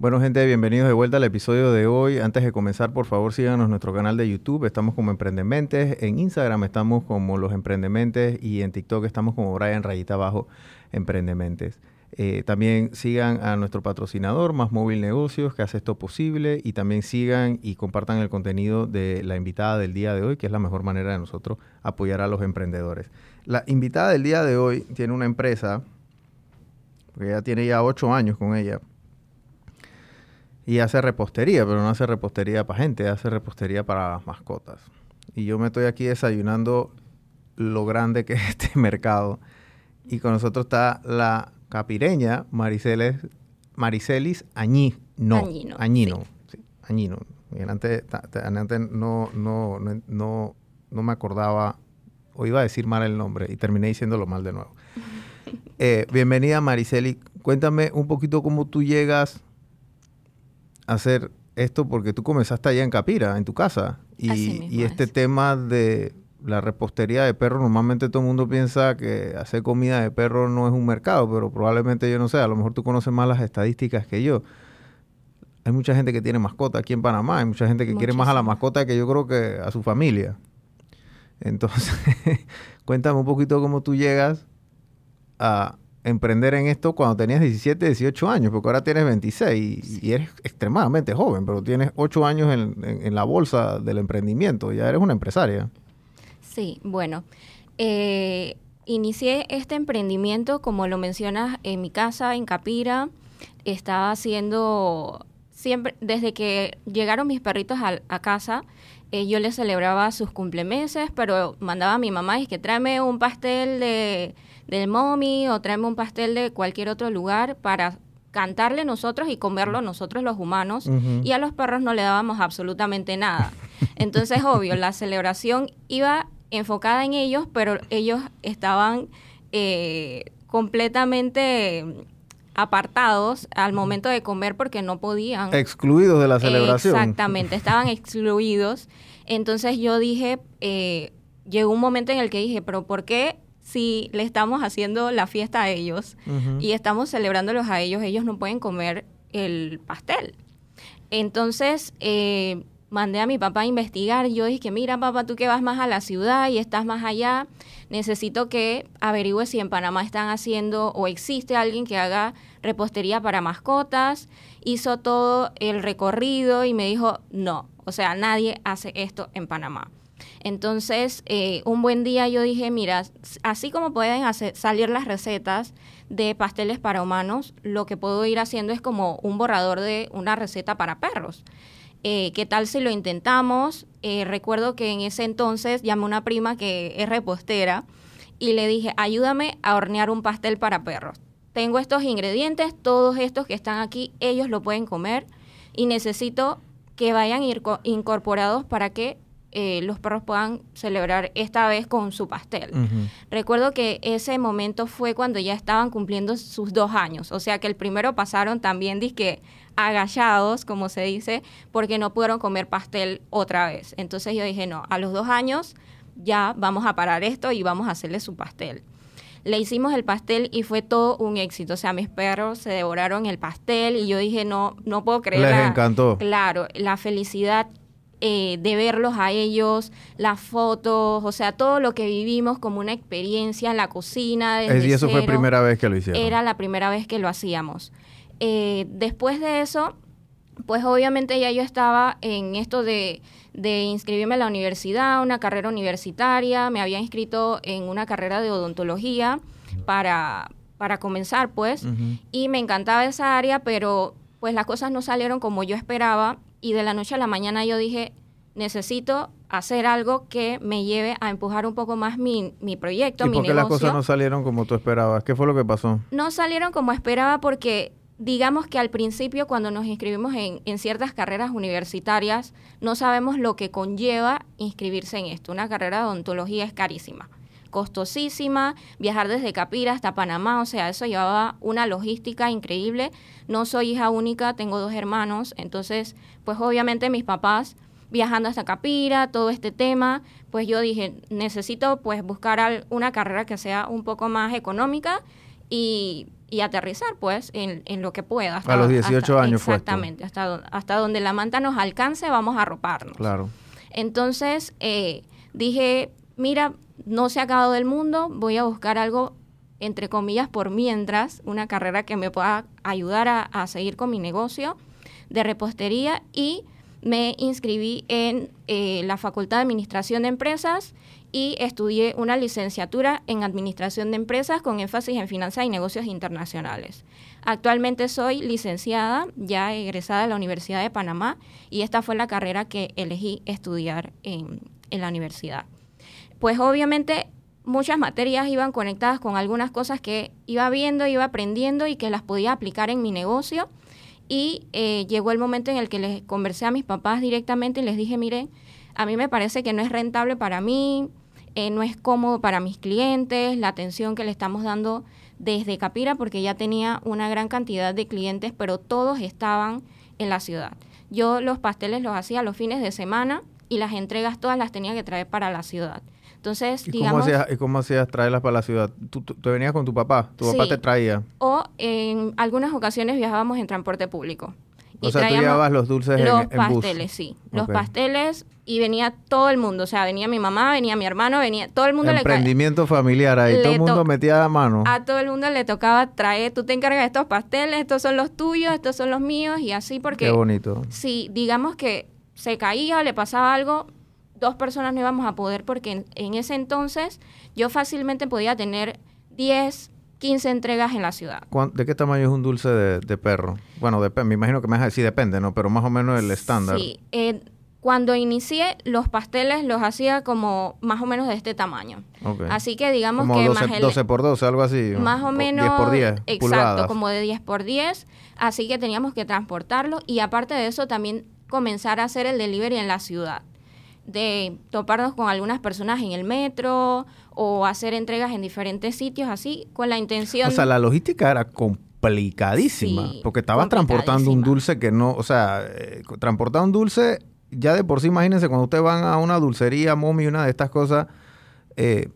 Bueno, gente, bienvenidos de vuelta al episodio de hoy. Antes de comenzar, por favor, síganos nuestro canal de YouTube. Estamos como Emprendementes. En Instagram estamos como Los Emprendementes y en TikTok estamos como Brian Rayita Abajo Emprendementes. Eh, también sigan a nuestro patrocinador, Más Móvil Negocios, que hace esto posible. Y también sigan y compartan el contenido de la invitada del día de hoy, que es la mejor manera de nosotros apoyar a los emprendedores. La invitada del día de hoy tiene una empresa, que ella tiene ya ocho años con ella y hace repostería, pero no hace repostería para gente, hace repostería para mascotas. Y yo me estoy aquí desayunando lo grande que es este mercado. Y con nosotros está la capireña Mariceles, Maricelis Añino. Añino. Añino. Sí. Añino. Antes, no, no, no, no, me acordaba, o iba a decir mal el nombre, y terminé diciéndolo mal de nuevo. Eh, bienvenida Mariceli. Cuéntame un poquito cómo tú llegas hacer esto porque tú comenzaste allá en Capira, en tu casa. Y, este tema de la repostería de perro, normalmente todo el mundo piensa que hacer comida de perro no es un mercado, pero probablemente yo no sé, a lo mejor tú conoces más las estadísticas que yo. Hay mucha gente que tiene mascota aquí en Panamá, hay mucha gente que quiere más a la mascota que yo creo que a su familia. Entonces, cuéntame un poquito cómo tú llegas a, emprender en esto cuando tenías 17, 18 años, porque ahora tienes 26 y, eres extremadamente joven, pero tienes 8 años en, la bolsa del emprendimiento, ya eres una empresaria. Sí, bueno, eh, inicié este emprendimiento, como lo mencionas, en mi casa, en Capira, estaba haciendo siempre, desde que llegaron mis perritos a, casa, eh, yo les celebraba sus cumplemeses, pero mandaba a mi mamá y que tráeme un pastel de del mommy o tráeme un pastel de cualquier otro lugar para cantarle nosotros y comerlo nosotros los humanos y a los perros no le dábamos absolutamente nada. Entonces, obvio, la celebración iba enfocada en ellos, pero ellos estaban eh, completamente apartados al momento de comer porque no podían. Excluidos de la celebración. Exactamente, estaban excluidos. Entonces yo dije, eh, llegó un momento en el que dije, pero ¿por qué si le estamos haciendo la fiesta a ellos y estamos celebrándolos a ellos, ellos no pueden comer el pastel. Entonces, eh, mandé a mi papá a investigar. Yo dije, mira, papá, tú que vas más a la ciudad y estás más allá, necesito que averigües si en Panamá están haciendo o existe alguien que haga repostería para mascotas. Hizo todo el recorrido y me dijo, no, o sea, nadie hace esto en Panamá. Entonces, eh, un buen día yo dije, mira, así como pueden hacer, salir las recetas de pasteles para humanos, lo que puedo ir haciendo es como un borrador de una receta para perros. Eh, ¿Qué tal si lo intentamos? Eh, recuerdo que en ese entonces llamé a una prima que es repostera y le dije, ayúdame a hornear un pastel para perros. Tengo estos ingredientes, todos estos que están aquí, ellos lo pueden comer y necesito que vayan incorporados para que eh, los perros puedan celebrar esta vez con su pastel. Recuerdo que ese momento fue cuando ya estaban cumpliendo sus dos años, o sea que el primero pasaron también disque agallados, como se dice, porque no pudieron comer pastel otra vez. Entonces yo dije, no, a los dos años ya vamos a parar esto y vamos a hacerle su pastel. Le hicimos el pastel y fue todo un éxito. O sea, mis perros se devoraron el pastel y yo dije, no, no puedo creer. Les encantó. Claro, la felicidad eh, de verlos a ellos, las fotos, o sea, todo lo que vivimos como una experiencia en la cocina. y eso fue la primera vez que lo hicieron. Era la primera vez que lo hacíamos. Eh, después de eso, pues obviamente ya yo estaba en esto de, de inscribirme a la universidad, una carrera universitaria, me había inscrito en una carrera de odontología para, para comenzar, pues, y me encantaba esa área, pero pues las cosas no salieron como yo esperaba y de la noche a la mañana yo dije, necesito hacer algo que me lleve a empujar un poco más mi, mi proyecto, ¿Y mi por qué las cosas no salieron como tú esperabas? ¿Qué fue lo que pasó? No salieron como esperaba porque digamos que al principio cuando nos inscribimos en, en, ciertas carreras universitarias no sabemos lo que conlleva inscribirse en esto. Una carrera de odontología es carísima costosísima, viajar desde Capira hasta Panamá, o sea, eso llevaba una logística increíble. No soy hija única, tengo dos hermanos, entonces, pues obviamente mis papás viajando hasta Capira, todo este tema, pues yo dije, necesito pues buscar una carrera que sea un poco más económica y y aterrizar, pues, en, en lo que pueda. a los 18 años fue Exactamente, hasta, hasta donde la manta nos alcance, vamos a arroparnos. Claro. Entonces, eh, dije, mira, no se ha acabado el mundo, voy a buscar algo, entre comillas, por mientras, una carrera que me pueda ayudar a, seguir con mi negocio de repostería y me inscribí en eh, la Facultad de Administración de Empresas y estudié una licenciatura en Administración de Empresas con énfasis en Finanzas y Negocios Internacionales. Actualmente soy licenciada, ya egresada de la Universidad de Panamá, y esta fue la carrera que elegí estudiar en la universidad. Pues obviamente muchas materias iban conectadas con algunas cosas que iba viendo, iba aprendiendo y que las podía aplicar en mi negocio y eh, llegó el momento en el que les conversé a mis papás directamente y les dije, miren, a mí me parece que no es rentable para mí, eh, no es cómodo para mis clientes, la atención que le estamos dando desde Capira, porque ya tenía una gran cantidad de clientes, pero todos estaban en la ciudad. Yo los pasteles los hacía los fines de semana y las entregas todas las tenía que traer para la ciudad. Entonces, ¿Y digamos... Cómo hacías, ¿Y cómo hacías traerlas para la ciudad? ¿Tú, tú, venías con tu papá? ¿Tu papá te traía? O en algunas ocasiones viajábamos en transporte público. O sea, tú llevabas los dulces los en, pasteles, sí. Los pasteles y venía todo el mundo. O sea, venía mi mamá, venía mi hermano, venía todo el mundo. Emprendimiento familiar ahí. Todo el mundo metía la mano. A todo el mundo le tocaba traer, tú te encargas de estos pasteles, estos son los tuyos, estos son los míos y así porque... Qué bonito. Sí, digamos que se caía o le pasaba algo, dos personas no íbamos a poder porque en, ese entonces yo fácilmente podía tener 10, 15 entregas en la ciudad. ¿De qué tamaño es un dulce de, perro? Bueno, me imagino que me vas a decir depende, ¿no? Pero más o menos el estándar. Sí, eh, cuando inicié, los pasteles los hacía como más o menos de este tamaño. Así que digamos que 12, más 12 por 12, algo así. Más o menos. 10 por 10. Exacto, como de 10 por 10. Así que teníamos que transportarlo y aparte de eso también comenzar a hacer el delivery en la ciudad de toparnos con algunas personas en el metro o hacer entregas en diferentes sitios así con la intención... O sea, la logística era complicadísima porque estabas transportando un dulce que no, o sea, eh, transportar un dulce, ya de por sí imagínense cuando ustedes van a una dulcería, momi, una de estas cosas, eh,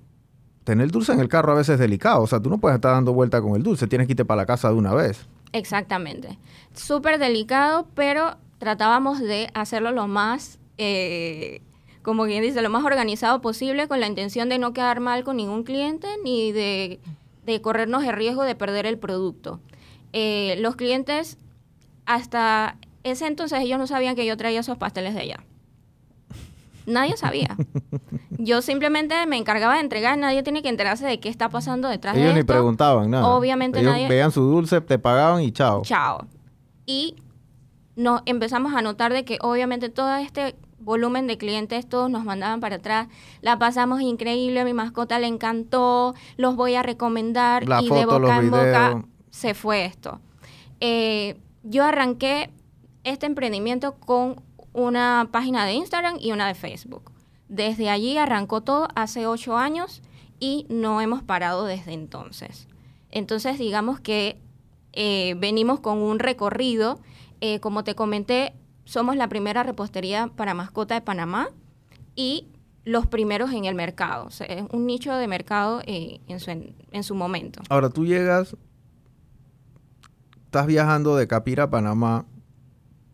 tener dulce en el carro a veces es delicado, o sea, tú no puedes estar dando vuelta con el dulce, tienes que irte para la casa de una vez. Exactamente. Súper delicado, pero tratábamos de hacerlo lo más... Eh, como quien dice, lo más organizado posible con la intención de no quedar mal con ningún cliente ni de, corrernos el riesgo de perder el producto. Eh, los clientes, hasta ese entonces ellos no sabían que yo traía esos pasteles de allá. Nadie sabía. Yo simplemente me encargaba de entregar, nadie tiene que enterarse de qué está pasando detrás de esto. Ellos ni preguntaban nada. Obviamente ellos nadie... veían su dulce, te pagaban y chao. Chao. Y nos empezamos a notar de que obviamente todo este volumen de clientes, todos nos mandaban para atrás, la pasamos increíble, a mi mascota le encantó, los voy a recomendar y de boca en boca se fue esto. Eh, yo arranqué este emprendimiento con una página de Instagram y una de Facebook. Desde allí arrancó todo hace ocho años y no hemos parado desde entonces. Entonces digamos que eh, venimos con un recorrido, eh, como te comenté, somos la primera repostería para mascota de Panamá y los primeros en el mercado. es un nicho de mercado eh, en, su, en, su momento. Ahora tú llegas, estás viajando de Capira a Panamá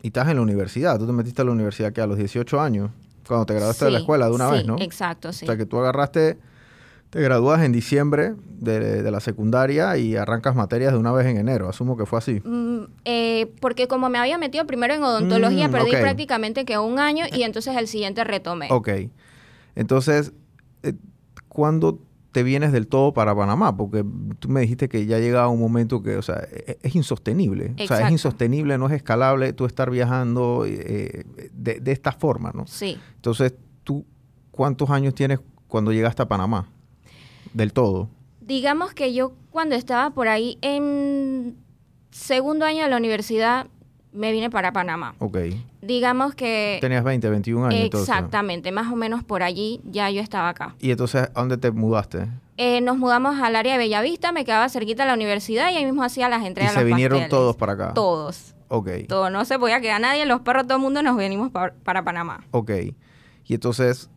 y estás en la universidad. Tú te metiste a la universidad que a los 18 años, cuando te graduaste de la escuela de una vez, ¿no? Exacto, sí. O sea que tú agarraste te gradúas en diciembre de, la secundaria y arrancas materias de una vez en enero. Asumo que fue así. Mm, eh, porque como me había metido primero en odontología, mm, perdí prácticamente que un año y entonces el siguiente retomé. Ok. Entonces, eh, ¿cuándo te vienes del todo para Panamá? Porque tú me dijiste que ya llegaba un momento que, o sea, e, es, insostenible. O sea, es insostenible, no es escalable tú estar viajando eh, de, de esta forma, ¿no? Sí. Entonces, ¿tú cuántos años tienes cuando llegaste a Panamá? Del todo? Digamos que yo cuando estaba por ahí en segundo año de la universidad me vine para Panamá. Ok. Digamos que... Tenías 20, 21 años. Exactamente, más o menos por allí ya yo estaba acá. ¿Y entonces a dónde te mudaste? Eh, nos mudamos al área de Bellavista, me quedaba cerquita de la universidad y ahí mismo hacía las entregas. ¿Y se vinieron todos para acá? Todos. Ok. Todo, no se podía quedar nadie, los perros, todo el mundo nos venimos para Panamá. Ok. Y entonces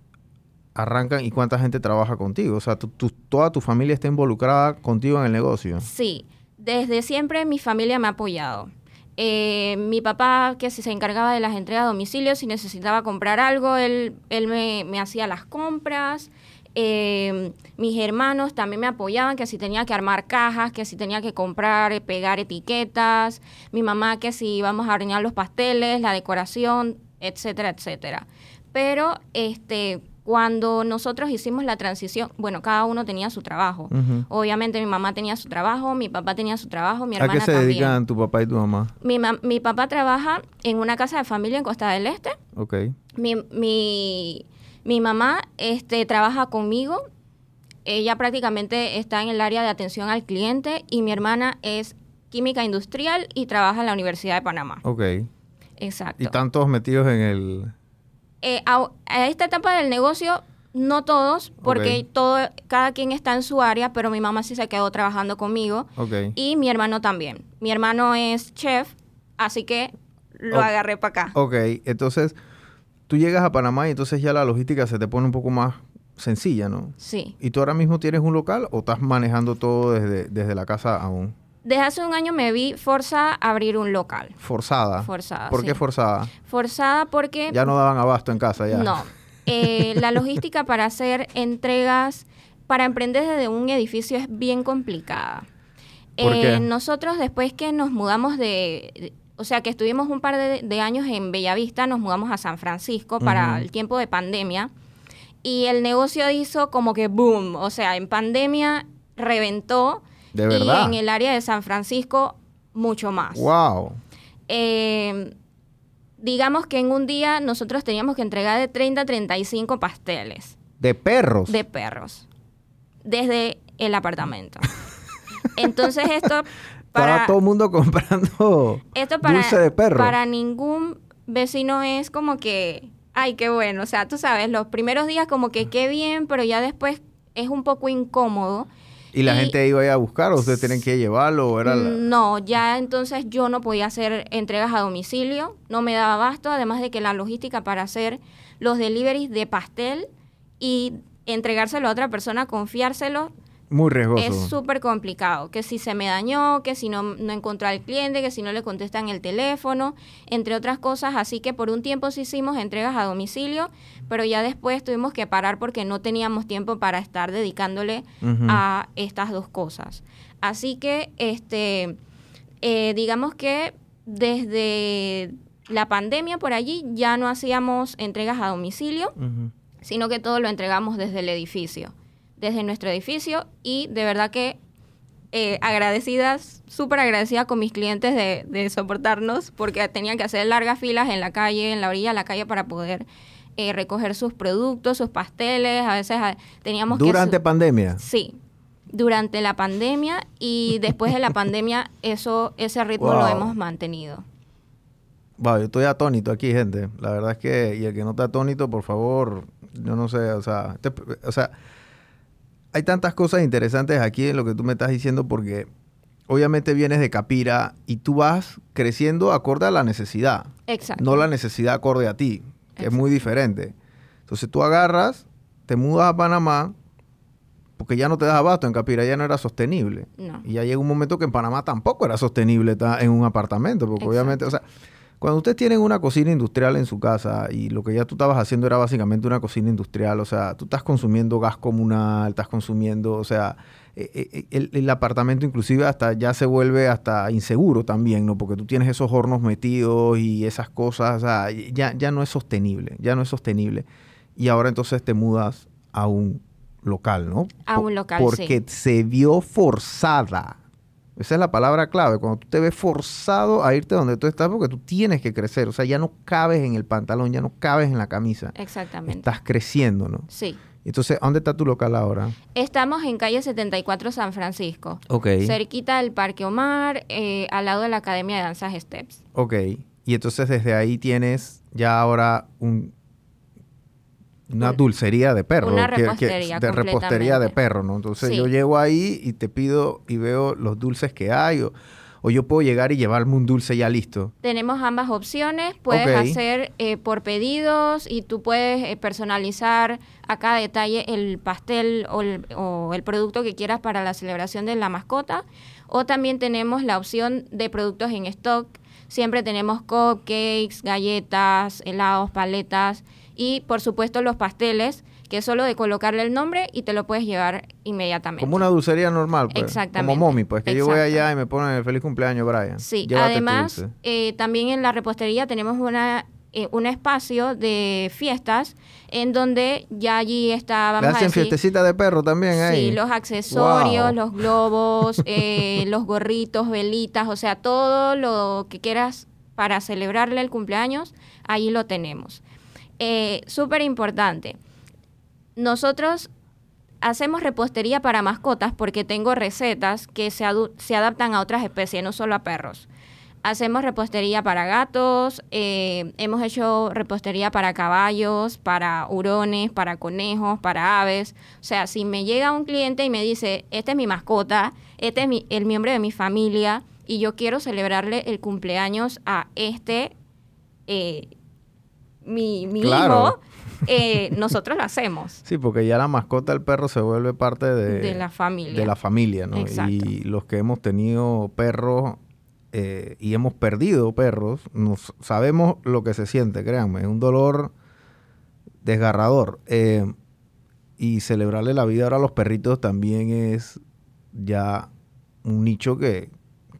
arrancan y cuánta gente trabaja contigo. O sea, tu, toda tu familia está involucrada contigo en el negocio. Sí. Desde siempre mi familia me ha apoyado. Eh, mi papá, que se encargaba de las entregas a domicilio, si necesitaba comprar algo, él, él me, me hacía las compras. Eh, mis hermanos también me apoyaban, que si tenía que armar cajas, que si tenía que comprar, eh, pegar etiquetas. Mi mamá, que si íbamos a hornear los pasteles, la decoración, etcétera, etcétera. Pero este, cuando nosotros hicimos la transición, bueno, cada uno tenía su trabajo. Obviamente mi mamá tenía su trabajo, mi papá tenía su trabajo, mi hermana ¿A qué se dedican tu papá y tu mamá? Mi, mi papá trabaja en una casa de familia en Costa del Este. Ok. Mi, mi, mi mamá este, trabaja conmigo. Ella prácticamente está en el área de atención al cliente y mi hermana es química industrial y trabaja en la Universidad de Panamá. Ok. Exacto. ¿Y están todos metidos en el, eh, a, esta etapa del negocio, no todos, porque todo, cada quien está en su área, pero mi mamá sí se quedó trabajando conmigo. Y mi hermano también. Mi hermano es chef, así que lo agarré para acá. Ok, entonces tú llegas a Panamá y entonces ya la logística se te pone un poco más sencilla, ¿no? Sí. ¿Y tú ahora mismo tienes un local o estás manejando todo desde, desde la casa aún? Desde hace un año me vi forzada a abrir un local. ¿Forzada? Forzada. ¿Por qué forzada? Forzada porque... Ya no daban abasto en casa ya. No. Eh, la logística para hacer entregas, para emprender desde un edificio es bien complicada. ¿Por qué? Eh, nosotros después que nos mudamos de, o sea, que estuvimos un par de, años en Bellavista, nos mudamos a San Francisco para el tiempo de pandemia. Y el negocio hizo como que boom. O sea, en pandemia reventó ¿De verdad? Y en el área de San Francisco, mucho más. ¡Wow! Eh, digamos que en un día nosotros teníamos que entregar de 30 a 35 pasteles. ¿De perros? De perros. Desde el apartamento. Entonces esto para... Estaba todo el mundo comprando esto para, dulce de perro. Para ningún vecino es como que, ay, qué bueno. O sea, tú sabes, los primeros días como que qué bien, pero ya después es un poco incómodo ¿Y la gente iba a buscar o ustedes tienen que llevarlo? era No, ya entonces yo no podía hacer entregas a domicilio, no me daba abasto, además de que la logística para hacer los deliveries de pastel y entregárselo a otra persona, confiárselo, muy riesgoso. Es súper complicado. Que si se me dañó, que si no, no encontró al cliente, que si no le contestan el teléfono, entre otras cosas. Así que por un tiempo sí hicimos entregas a domicilio, pero ya después tuvimos que parar porque no teníamos tiempo para estar dedicándole a estas dos cosas. Así que, este, eh, digamos que desde la pandemia por allí ya no hacíamos entregas a domicilio, sino que todo lo entregamos desde el edificio desde nuestro edificio y de verdad que eh, agradecidas, súper agradecida con mis clientes de, soportarnos porque tenían que hacer largas filas en la calle, en la orilla de la calle para poder eh, recoger sus productos, sus pasteles. A veces ah, teníamos que... ¿Durante pandemia? Sí, durante la pandemia y después de la pandemia eso ese ritmo lo hemos mantenido. Wow, yo estoy atónito aquí, gente. La verdad es que, y el que no está atónito, por favor, yo no sé, o sea, o sea, hay tantas cosas interesantes aquí en lo que tú me estás diciendo porque obviamente vienes de Capira y tú vas creciendo acorde a la necesidad. Exacto. No la necesidad acorde a ti, que es muy diferente. Entonces tú agarras, te mudas a Panamá, porque ya no te das abasto, en Capira ya no era sostenible. Y ya llega un momento que en Panamá tampoco era sostenible estar en un apartamento, porque obviamente, o sea, cuando ustedes tienen una cocina industrial en su casa y lo que ya tú estabas haciendo era básicamente una cocina industrial, o sea, tú estás consumiendo gas comunal, estás consumiendo, o sea, eh, eh, eh, el, apartamento inclusive hasta ya se vuelve hasta inseguro también, ¿no? Porque tú tienes esos hornos metidos y esas cosas, o sea, ya, ya no es sostenible, ya no es sostenible. Y ahora entonces te mudas a un local, ¿no? A un local, Porque se vio forzada esa es la palabra clave, cuando tú te ves forzado a irte donde tú estás porque tú tienes que crecer, o sea, ya no cabes en el pantalón, ya no cabes en la camisa. Exactamente. Estás creciendo, ¿no? Sí. Entonces, ¿dónde está tu local ahora? Estamos en calle 74 San Francisco. Ok. Cerquita del Parque Omar, eh, al lado de la Academia de Danzas Steps. Ok. Y entonces desde ahí tienes ya ahora un, una dulcería de perro. Una repostería. de repostería de perro, ¿no? Entonces yo llego ahí y te pido y veo los dulces que hay. O, o yo puedo llegar y llevarme un dulce ya listo. Tenemos ambas opciones. Puedes hacer eh, por pedidos y tú puedes eh, personalizar a cada detalle el pastel o el, o el producto que quieras para la celebración de la mascota O también tenemos la opción de productos en stock. Siempre tenemos cupcakes, galletas, helados, paletas y por supuesto los pasteles que es solo de colocarle el nombre y te lo puedes llevar inmediatamente. Como una dulcería normal, pues. Exactamente. Como mommy, pues, que yo voy allá y me ponen feliz cumpleaños, Brian. Sí, además, eh, también en la repostería tenemos una eh, un espacio de fiestas en donde ya allí está, vamos hacen fiestecita de perro también ahí? Sí, los accesorios, los globos, eh, los gorritos, velitas, o sea, todo lo que quieras para celebrarle el cumpleaños, ahí lo tenemos. Súper importante nosotros hacemos repostería para mascotas porque tengo recetas que se, se, adaptan a otras especies, no solo a perros. Hacemos repostería para gatos, eh, hemos hecho repostería para caballos, para hurones, para conejos, para aves. O sea, si me llega un cliente y me dice, este es mi mascota, este es el miembro de mi familia y yo quiero celebrarle el cumpleaños a este, eh, mi, mi hijo, eh, nosotros lo hacemos. Sí, porque ya la mascota del perro se vuelve parte de, la familia. De la familia, ¿no? Y los que hemos tenido perros eh, y hemos perdido perros, nos, sabemos lo que se siente, créanme, es un dolor desgarrador. Eh, y celebrarle la vida ahora a los perritos también es ya un nicho que,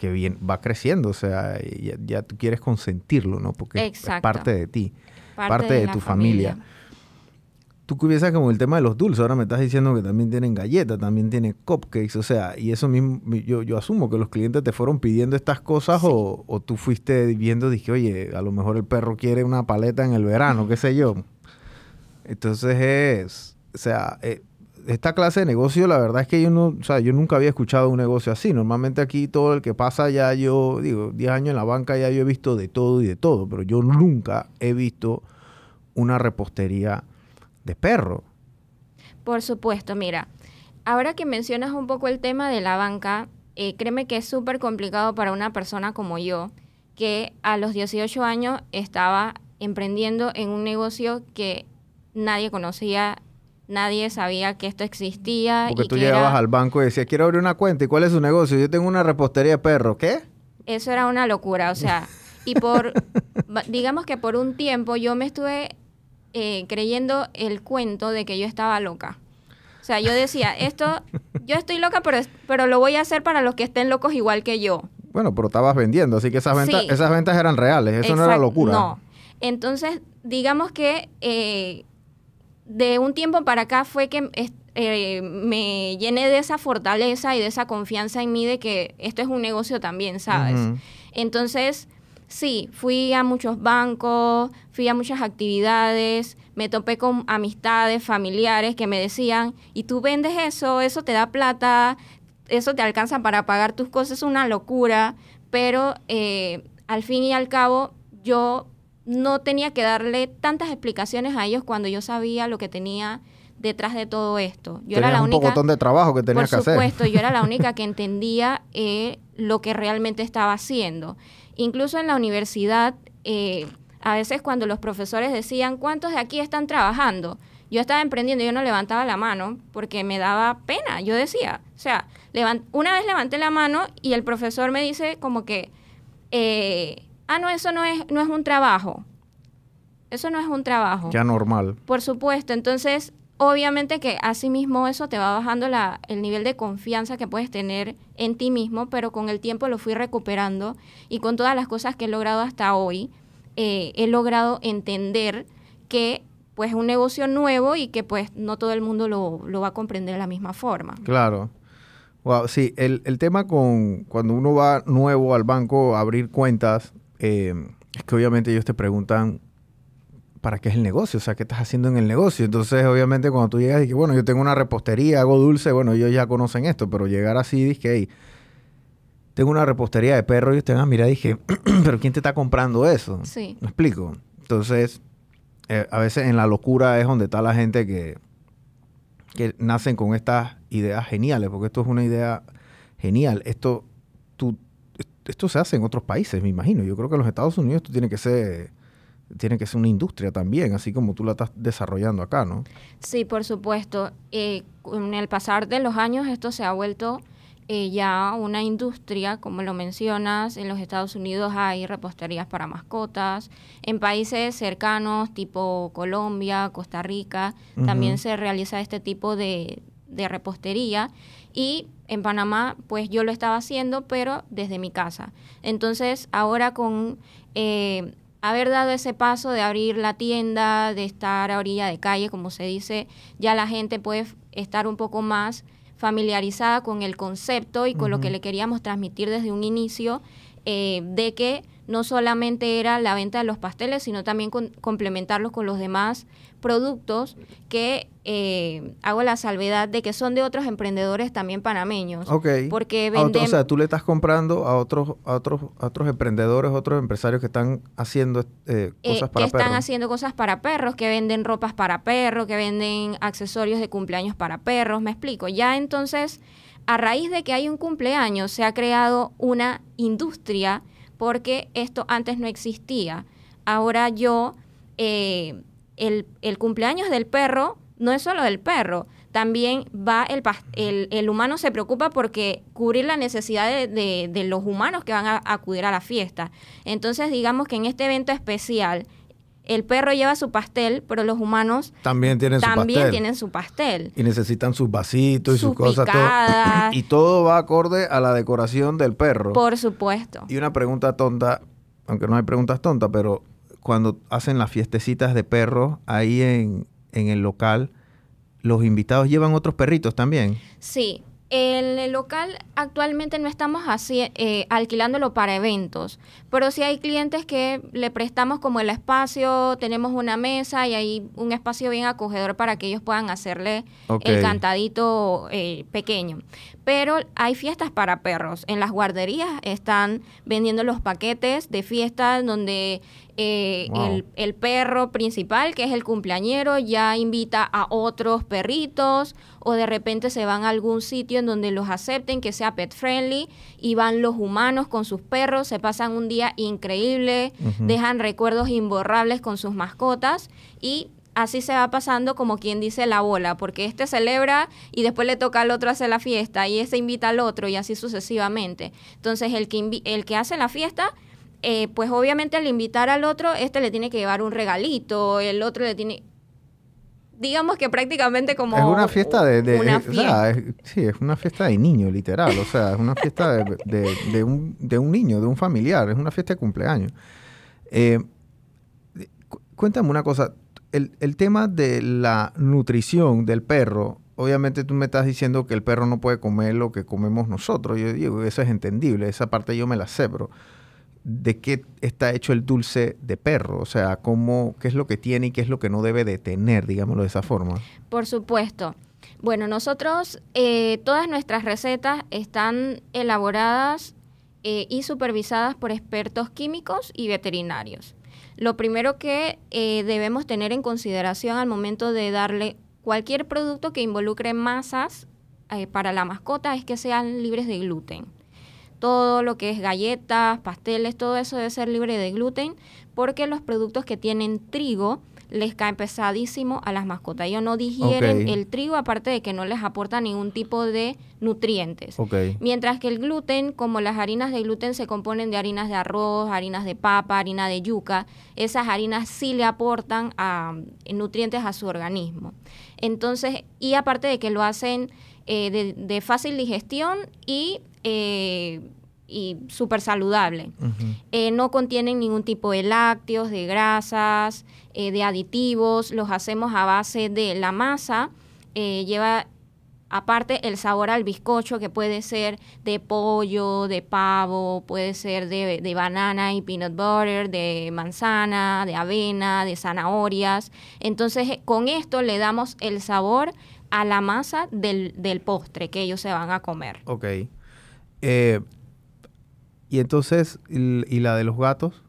bien, va creciendo, o sea, ya, tú quieres consentirlo, ¿no? Porque es parte de ti, parte, de, tu familia. tú piensas como el tema de los dulces, ahora me estás diciendo que también tienen galletas, también tienen cupcakes, o sea, y eso mismo, yo, yo asumo que los clientes te fueron pidiendo estas cosas o, o, tú fuiste viendo, dije, oye, a lo mejor el perro quiere una paleta en el verano, qué sé yo. Entonces es, o sea, eh, esta clase de negocio, la verdad es que yo no, o sea, yo nunca había escuchado un negocio así. Normalmente aquí todo el que pasa ya yo, digo, 10 años en la banca ya yo he visto de todo y de todo, pero yo nunca he visto una repostería de perro. Por supuesto, mira, ahora que mencionas un poco el tema de la banca, eh, créeme que es súper complicado para una persona como yo, que a los 18 años estaba emprendiendo en un negocio que nadie conocía, nadie sabía que esto existía. Porque tú llegabas al banco y decías, quiero abrir una cuenta, ¿y cuál es su negocio? Yo tengo una repostería de perro, ¿qué? Eso era una locura, o sea, y por, digamos que por un tiempo yo me estuve eh, creyendo el cuento de que yo estaba loca. O sea, yo decía, esto, yo estoy loca, pero, pero lo voy a hacer para los que estén locos igual que yo. Bueno, pero estabas vendiendo, así que esas ventas, esas ventas eran reales, eso no era locura. No. Entonces, digamos que eh, de un tiempo para acá fue que eh, me llené de esa fortaleza y de esa confianza en mí de que esto es un negocio también, ¿sabes? Entonces, Sí, fui a muchos bancos, fui a muchas actividades, me topé con amistades, familiares que me decían, ¿y tú vendes eso? Eso te da plata, eso te alcanza para pagar tus cosas, es una locura, pero eh, al fin y al cabo yo no tenía que darle tantas explicaciones a ellos cuando yo sabía lo que tenía detrás de todo esto. Yo era la un única, de trabajo que tenías que hacer. Por supuesto, yo era la única que entendía eh, lo que realmente estaba haciendo. Incluso en la universidad, eh, a veces cuando los profesores decían, ¿cuántos de aquí están trabajando? Yo estaba emprendiendo, yo no levantaba la mano porque me daba pena. Yo decía, o sea, una vez levanté la mano y el profesor me dice como que, eh, ah, no, eso no es, no es un trabajo. Eso no es un trabajo. Ya normal. Por supuesto. Entonces, Obviamente que asimismo eso te va bajando la, el nivel de confianza que puedes tener en ti mismo, pero con el tiempo lo fui recuperando y con todas las cosas que he logrado hasta hoy, eh, he logrado entender que pues es un negocio nuevo y que pues no todo el mundo lo, va a comprender de la misma forma. Claro. Wow, sí, el, el tema con cuando uno va nuevo al banco a abrir cuentas, eh, es que obviamente ellos te preguntan ¿para qué es el negocio? O sea, ¿qué estás haciendo en el negocio? Entonces, obviamente, cuando tú llegas y que, bueno, yo tengo una repostería, hago dulce, bueno, ellos ya conocen esto, pero llegar así, dije, hey, tengo una repostería de perro y ustedes, ah, mira, dije, pero ¿quién te está comprando eso? Sí. ¿Me explico? Entonces, eh, a veces en la locura es donde está la gente que, que nacen con estas ideas geniales, porque esto es una idea genial. Esto, tú, esto se hace en otros países, me imagino. Yo creo que en los Estados Unidos esto tiene que ser tiene que ser una industria también, así como tú la estás desarrollando acá, ¿no? Sí, por supuesto. Eh, con el pasar de los años esto se ha vuelto eh, ya una industria, como lo mencionas, en los Estados Unidos hay reposterías para mascotas, en países cercanos tipo Colombia, Costa Rica, también se realiza este tipo de, de repostería y en Panamá pues yo lo estaba haciendo pero desde mi casa. Entonces ahora con eh, haber dado ese paso de abrir la tienda, de estar a orilla de calle como se dice, ya la gente puede estar un poco más familiarizada con el concepto y con lo que le queríamos transmitir desde un inicio eh, de que no solamente era la venta de los pasteles, sino también complementarlos con los demás productos que eh, hago la salvedad de que son de otros emprendedores también panameños. Ok. Porque venden... O sea, tú le estás comprando a otros, a otros, a otros emprendedores, otros empresarios que están haciendo eh, eh, cosas para perros. Que están haciendo cosas para perros, que venden ropas para perros, que venden accesorios de cumpleaños para perros, me explico. Ya entonces, a raíz de que hay un cumpleaños, se ha creado una industria porque esto antes no existía. Ahora yo, eh, el, el, cumpleaños del perro no es solo del perro, también va el, el, el humano se preocupa porque cubrir la necesidad de, de, los humanos que van a acudir a la fiesta. Entonces digamos que en este evento especial, el perro lleva su pastel, pero los humanos también tienen, su, pastel. tienen su pastel. Y necesitan sus vasitos y sus, cosas. y todo va acorde a la decoración del perro. Por supuesto. Y una pregunta tonta, aunque no hay preguntas tontas, pero cuando hacen las fiestecitas de perros ahí en, en el local, ¿los invitados llevan otros perritos también? Sí, el local actualmente no estamos así, eh, alquilándolo para eventos, pero sí hay clientes que le prestamos como el espacio, tenemos una mesa y hay un espacio bien acogedor para que ellos puedan hacerle el cantadito eh, pequeño. Pero hay fiestas para perros. En las guarderías están vendiendo los paquetes de fiestas donde eh, el, perro principal, que es el cumpleañero, ya invita a otros perritos o de repente se van a algún sitio en donde los acepten, que sea pet friendly, y van los humanos con sus perros, se pasan un día increíble, dejan recuerdos imborrables con sus mascotas y así se va pasando como quien dice la bola, porque este celebra y después le toca al otro hacer la fiesta y ese invita al otro y así sucesivamente. Entonces el que, el que hace la fiesta eh, pues obviamente al invitar al otro, este le tiene que llevar un regalito, el otro le tiene... Digamos que prácticamente como... Es una fiesta de... sí, es una fiesta de niño, literal. O sea, es una fiesta de, un, niño, de un familiar. Es una fiesta de cumpleaños. Eh, cuéntame una cosa. El, el tema de la nutrición del perro, obviamente tú me estás diciendo que el perro no puede comer lo que comemos nosotros. Yo digo, eso es entendible, esa parte yo me la sé, pero de qué está hecho el dulce de perro, o sea, cómo, qué es lo que tiene y qué es lo que no debe de tener, digámoslo de esa forma. Por supuesto. Bueno, nosotros, eh, todas nuestras recetas están elaboradas eh, y supervisadas por expertos químicos y veterinarios. Lo primero que eh, debemos tener en consideración al momento de darle cualquier producto que involucre masas para la mascota es que sean libres de gluten todo lo que es galletas, pasteles, todo eso debe ser libre de gluten, porque los productos que tienen trigo les caen pesadísimo a las mascotas. Ellos no digieren el trigo, aparte de que no les aporta ningún tipo de nutrientes. Mientras que el gluten, como las harinas de gluten se componen de harinas de arroz, harinas de papa, harina de yuca, esas harinas sí le aportan a, nutrientes a su organismo. Entonces, y aparte de que lo hacen eh, de, fácil digestión y eh, y súper saludable. Eh, no contienen ningún tipo de lácteos, de grasas, eh, de aditivos, los hacemos a base de la masa, lleva aparte el sabor al bizcocho que puede ser de pollo, de pavo, puede ser de, de, banana y peanut butter, de manzana, de avena, de zanahorias. Entonces con esto le damos el sabor a la masa del, del postre que ellos se van a comer. Ok. Eh, y entonces, ¿y la de los gatos?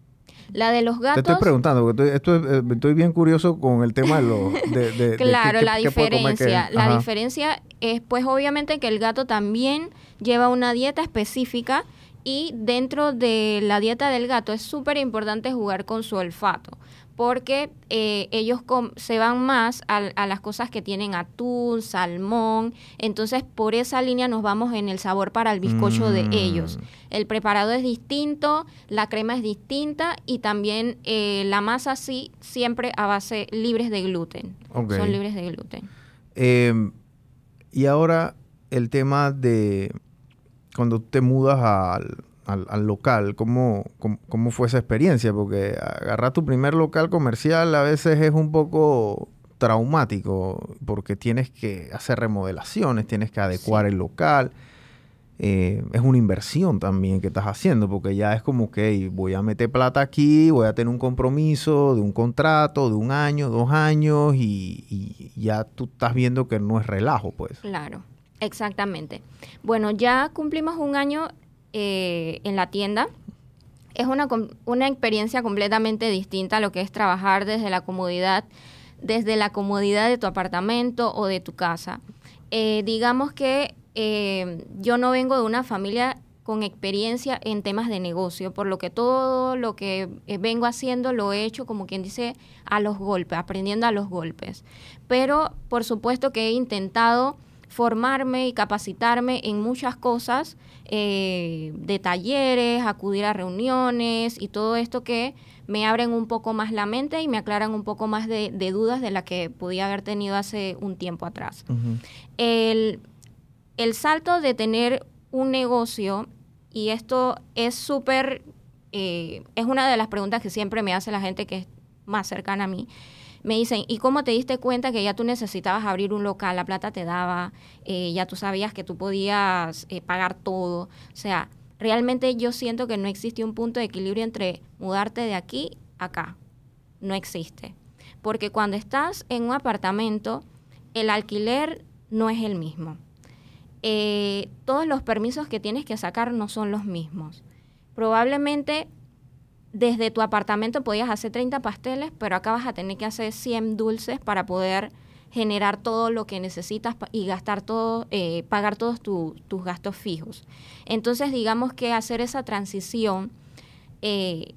La de los gatos. Te estoy preguntando, porque estoy, estoy, eh, estoy bien curioso con el tema de los. De, claro, la diferencia. la diferencia es, pues, obviamente que el gato también lleva una dieta específica y dentro de la dieta del gato es súper importante jugar con su olfato porque eh, ellos se van más a, las cosas que tienen atún, salmón, entonces por esa línea nos vamos en el sabor para el bizcocho de mm. ellos. El preparado es distinto, la crema es distinta y también eh, la masa sí, siempre a base libres de gluten. Son libres de gluten. Em, y ahora el tema de cuando te mudas al al, local, ¿cómo, ¿cómo, fue esa experiencia? Porque agarrar tu primer local comercial a veces es un poco traumático porque tienes que hacer remodelaciones, tienes que adecuar el local. Eh, es una inversión también que estás haciendo porque ya es como que voy a meter plata aquí, voy a tener un compromiso de un contrato de un año, dos años y, y ya tú estás viendo que no es relajo, pues. Claro. Exactamente. Bueno, ya cumplimos un año eh, en la tienda. Es una, una experiencia completamente distinta a lo que es trabajar desde la comodidad, desde la comodidad de tu apartamento o de tu casa. Eh, digamos que eh, yo no vengo de una familia con experiencia en temas de negocio, por lo que todo lo que vengo haciendo lo he hecho, como quien dice, a los golpes, aprendiendo a los golpes. Pero por supuesto que he intentado formarme y capacitarme en muchas cosas, eh, de talleres, acudir a reuniones y todo esto que me abren un poco más la mente y me aclaran un poco más de, dudas de las que podía haber tenido hace un tiempo atrás. el, salto de tener un negocio, y esto es súper, eh, es una de las preguntas que siempre me hace la gente que es más cercana a mí, me dicen, ¿y cómo te diste cuenta que ya tú necesitabas abrir un local? La plata te daba, eh, ya tú sabías que tú podías eh, pagar todo. O sea, realmente yo siento que no existe un punto de equilibrio entre mudarte de aquí a acá. No existe. Porque cuando estás en un apartamento, el alquiler no es el mismo. Eh, todos los permisos que tienes que sacar no son los mismos. Probablemente desde tu apartamento podías hacer 30 pasteles, pero acá vas a tener que hacer 100 dulces para poder generar todo lo que necesitas y gastar todo, eh, pagar todos tus gastos fijos. Entonces, digamos que hacer esa transición eh,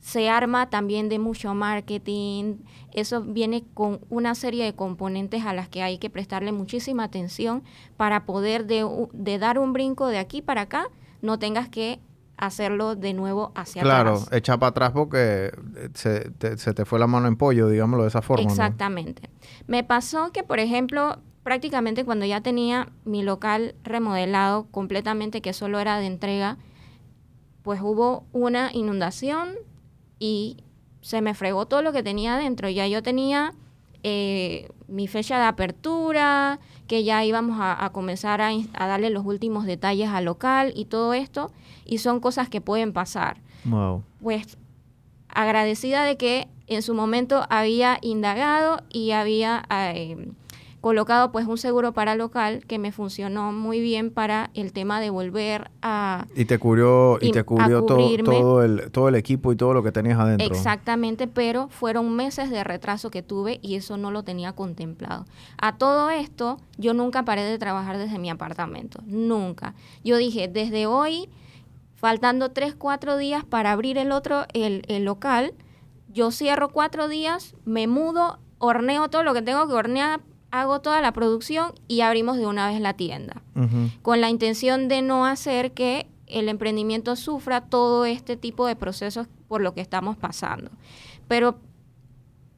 se arma también de mucho marketing. Eso viene con una serie de componentes a las que hay que prestarle muchísima atención para poder de, de dar un brinco de aquí para acá, no tengas que hacerlo de nuevo hacia atrás. Claro, echa para atrás porque eh, se te, fue la mano en pollo, digámoslo de esa forma. Exactamente. Me pasó que, por ejemplo, prácticamente cuando ya tenía mi local remodelado completamente, que solo era de entrega, pues hubo una inundación y se me fregó todo lo que tenía adentro. Ya yo tenía eh, mi fecha de apertura, que ya íbamos a, comenzar a, a, darle los últimos detalles al local y todo esto y son cosas que pueden pasar. Pues agradecida de que en su momento había indagado y había eh, colocado pues un seguro para local que me funcionó muy bien para el tema de volver a y te cubrió y te cubrió todo, el todo el equipo y todo lo que tenías adentro. Exactamente pero fueron meses de retraso que tuve y eso no lo tenía contemplado. A todo esto yo nunca paré de trabajar desde mi apartamento nunca. Yo dije desde hoy faltando tres, cuatro días para abrir el otro, el, local, yo cierro cuatro días, me mudo, horneo todo lo que tengo que hornear, hago toda la producción y abrimos de una vez la tienda, con la intención de no hacer que el emprendimiento sufra todo este tipo de procesos por lo que estamos pasando. Pero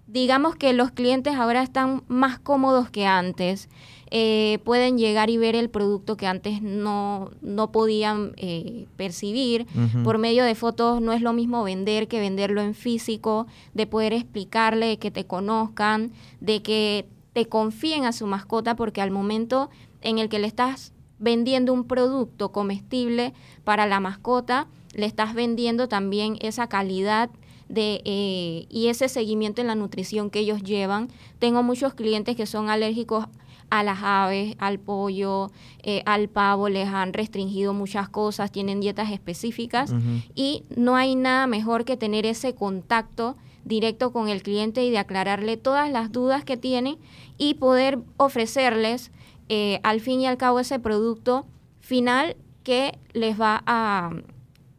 digamos que los clientes ahora están más cómodos que antes. Eh, pueden llegar y ver el producto que antes no, no podían eh, percibir. Por medio de fotos no es lo mismo vender que venderlo en físico, de poder explicarle, que te conozcan, de que te confíen a su mascota, porque al momento en el que le estás vendiendo un producto comestible para la mascota, le estás vendiendo también esa calidad de, eh, y ese seguimiento en la nutrición que ellos llevan. Tengo muchos clientes que son alérgicos a las aves, al pollo, eh, al pavo, les han restringido muchas cosas, tienen dietas específicas y no hay nada mejor que tener ese contacto directo con el cliente y de aclararle todas las dudas que tienen y poder ofrecerles eh, al fin y al cabo ese producto final que les va a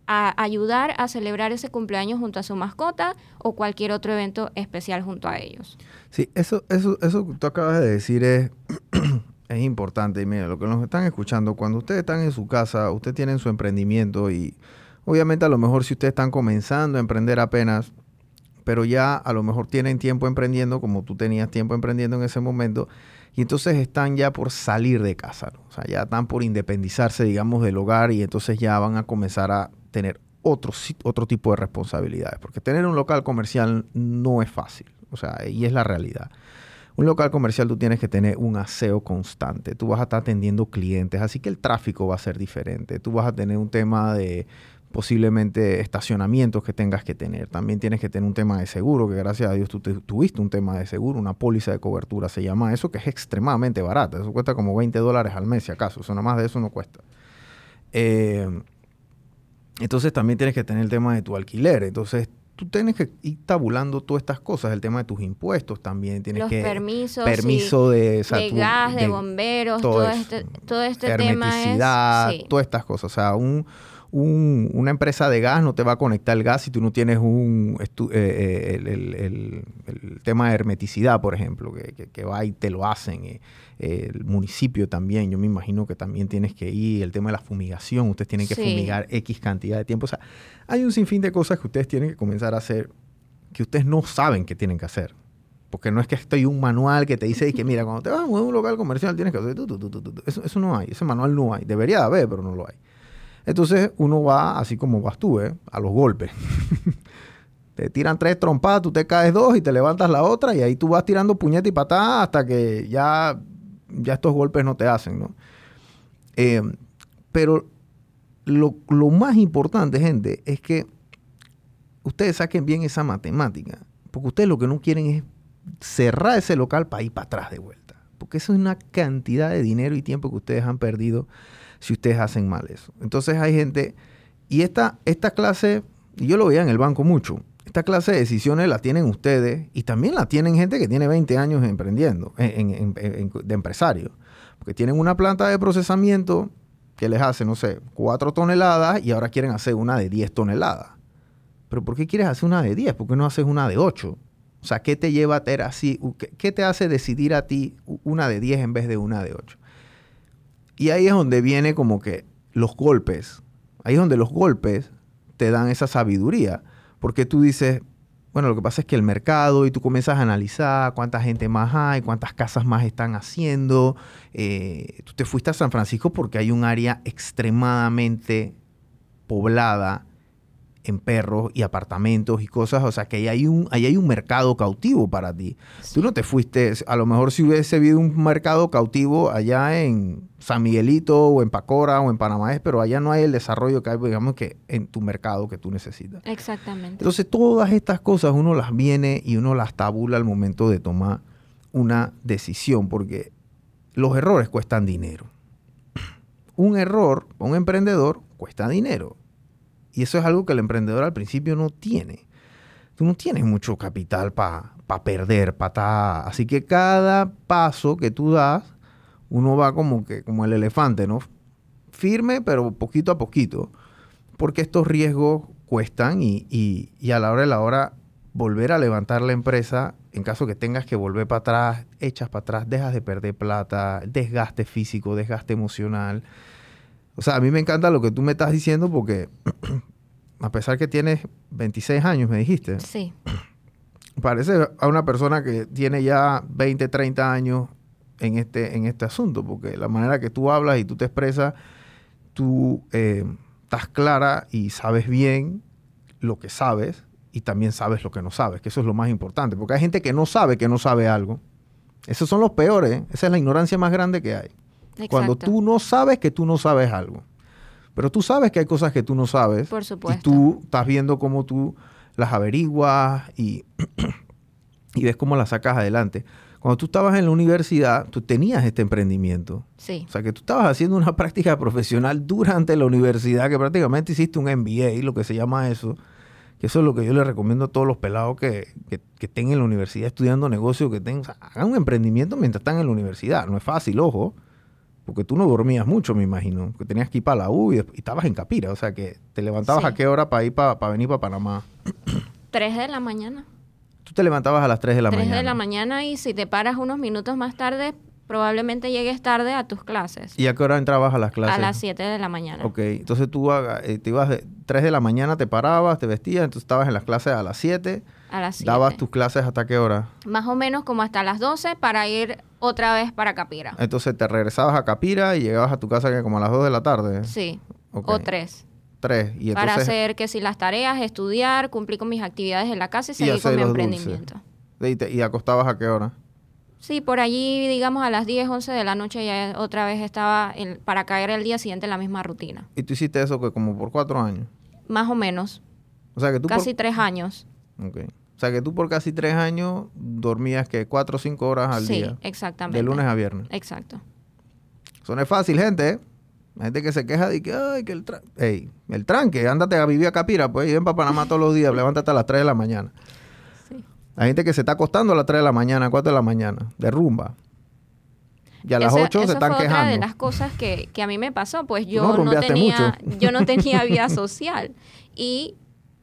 a ayudar a celebrar ese cumpleaños junto a su mascota o cualquier otro evento especial junto a ellos. Sí, eso, eso, eso que tú acabas de decir es, es importante. Y mira, lo que nos están escuchando, cuando ustedes están en su casa, ustedes tienen su emprendimiento y obviamente a lo mejor si ustedes están comenzando a emprender apenas, pero ya a lo mejor tienen tiempo emprendiendo como tú tenías tiempo emprendiendo en ese momento, y entonces están ya por salir de casa, o sea, ya están por independizarse, digamos, del hogar y entonces ya van a comenzar a tener otro, otro tipo de responsabilidades, porque tener un local comercial no es fácil, o sea, y es la realidad. Un local comercial tú tienes que tener un aseo constante, tú vas a estar atendiendo clientes, así que el tráfico va a ser diferente, tú vas a tener un tema de posiblemente estacionamientos que tengas que tener. También tienes que tener un tema de seguro, que gracias a Dios tú tuviste un tema de seguro, una póliza de cobertura, se llama eso, que es extremadamente barata. Eso cuesta como 20 dólares al mes, si acaso. Eso nada más de eso no cuesta. Eh, entonces también tienes que tener el tema de tu alquiler. Entonces tú tienes que ir tabulando todas estas cosas, el tema de tus impuestos también, tienes Los que... permisos, permiso de, de gas, de, bomberos, todo, este, todo este tema es... todas estas cosas. O sea, un, una empresa de gas no te va a conectar el gas si tú no tienes un eh, eh, el, tema de hermeticidad, por ejemplo, que, va y te lo hacen. Eh, el municipio también, yo me imagino que también tienes que ir. El tema de la fumigación, ustedes tienen que fumigar X cantidad de tiempo. O sea, hay un sinfín de cosas que ustedes tienen que comenzar a hacer que ustedes no saben que tienen que hacer. Porque no es que estoy un manual que te dice que mira, cuando te vas a un local comercial tienes que hacer... Eso, eso no hay, ese manual no hay. Debería haber, pero no lo hay. Entonces uno va, así como vas tú, ¿eh? a los golpes. te tiran tres trompadas, tú te caes dos y te levantas la otra y ahí tú vas tirando puñete y patada hasta que ya, ya estos golpes no te hacen, ¿no? Eh, pero lo, lo, más importante, gente, es que ustedes saquen bien esa matemática, porque ustedes lo que no quieren es cerrar ese local para ir para atrás de vuelta, porque eso es una cantidad de dinero y tiempo que ustedes han perdido si ustedes hacen mal eso. Entonces hay gente, y esta, esta clase, y yo lo veía en el banco mucho, esta clase de decisiones la tienen ustedes y también la tienen gente que tiene 20 años emprendiendo, de empresario. Porque tienen una planta de procesamiento que les hace, no sé, 4 toneladas y ahora quieren hacer una de 10 toneladas. Pero ¿por qué quieres hacer una de 10? ¿Por qué no haces una de 8? O sea, ¿qué te lleva a tener así? ¿Qué te hace decidir a ti una de 10 en vez de una de 8? Y ahí es donde viene como que los golpes. Ahí es donde los golpes te dan esa sabiduría. Porque tú dices, bueno, lo que pasa es que el mercado y tú comienzas a analizar cuánta gente más hay, cuántas casas más están haciendo. Eh, tú te fuiste a San Francisco porque hay un área extremadamente poblada en perros y apartamentos y cosas, o sea que ahí hay un, ahí hay un mercado cautivo para ti. Tú no te fuiste, a lo mejor si hubiese habido un mercado cautivo allá en San Miguelito o en Pacora o en Panamá, pero allá no hay el desarrollo que hay, digamos que en tu mercado que tú necesitas. Exactamente. Entonces todas estas cosas uno las viene y uno las tabula al momento de tomar una decisión, porque los errores cuestan dinero. Un error, un emprendedor, cuesta dinero y eso es algo que el emprendedor al principio no tiene. Tú no tienes mucho capital para perder, para Así que cada paso que tú das, uno va como que como el elefante, ¿no? Firme, pero poquito a poquito. Porque estos riesgos cuestan y, y a la hora de la hora volver a levantar la empresa, en caso que tengas que volver para atrás, echas para atrás, dejas de perder plata, desgaste físico, desgaste emocional. O sea, a mí me encanta lo que tú me estás diciendo porque a pesar que tienes 26 años, me dijiste. Sí. Parece a una persona que tiene ya 20, 30 años en este, en este asunto, porque la manera que tú hablas y tú te expresas, tú eh, estás clara y sabes bien lo que sabes y también sabes lo que no sabes, que eso es lo más importante, porque hay gente que no sabe que no sabe algo. Esos son los peores, esa es la ignorancia más grande que hay. Cuando tú no sabes que tú no sabes algo. Pero tú sabes que hay cosas que tú no sabes. Por supuesto. Y tú estás viendo cómo tú las averiguas y, y ves cómo las sacas adelante. Cuando tú estabas en la universidad, tú tenías este emprendimiento. Sí. O sea, que tú estabas haciendo una práctica profesional durante la universidad, que prácticamente hiciste un MBA, lo que se llama eso. Que eso es lo que yo le recomiendo a todos los pelados que, que, estén en la universidad estudiando negocio, que tengan, hagan un emprendimiento mientras están en la universidad. No es fácil, ojo Porque tú no dormías mucho, me imagino. Porque tenías que ir para la U y, estabas en Capira. O sea que te levantabas a qué hora para ir para, venir para Panamá. 3 de la mañana. Tú te levantabas a las 3 de la mañana. 3 de la mañana y si te paras unos minutos más tarde, probablemente llegues tarde a tus clases. ¿Y a qué hora entrabas a las clases? A las 7 de la mañana. Ok, entonces tú eh, te ibas de 3 de la mañana, te parabas, te vestías, entonces estabas en las clases a las 7. A las 7. ¿Dabas tus clases hasta qué hora? Más o menos como hasta las 12 para ir otra vez para Capira. Entonces te regresabas a Capira y llegabas a tu casa como a las 2 de la tarde. Sí, o 3. 3. Y para hacer que si las tareas, estudiar, cumplir con mis actividades en la casa y seguir con mi emprendimiento. ¿Y, ¿Y acostabas a qué hora? Sí, por allí, digamos, a las 10, 11 de la noche ya otra vez estaba para caer el día siguiente en la misma rutina. ¿Y tú hiciste eso que como por cuatro años? Más o menos. O sea que tú Casi tres años. Ok. O sea que tú por casi tres años dormías que cuatro o cinco horas al día. Sí, exactamente. De lunes a viernes. Exacto. Eso no es fácil, gente. ¿eh? gente que se queja de que, ay, que el, tranque. el tranque, ándate a vivir a Capira, pues, y ven para Panamá todos los días, levántate a las 3 de la mañana. Hay gente que se está acostando a las 3 de la mañana, a 4 de la maña, de rumba. Y a las 8 se están fue quejando. Otra de las cosas que, a mí me pasó, pues yo no, tenía, yo no tenía vida social. Y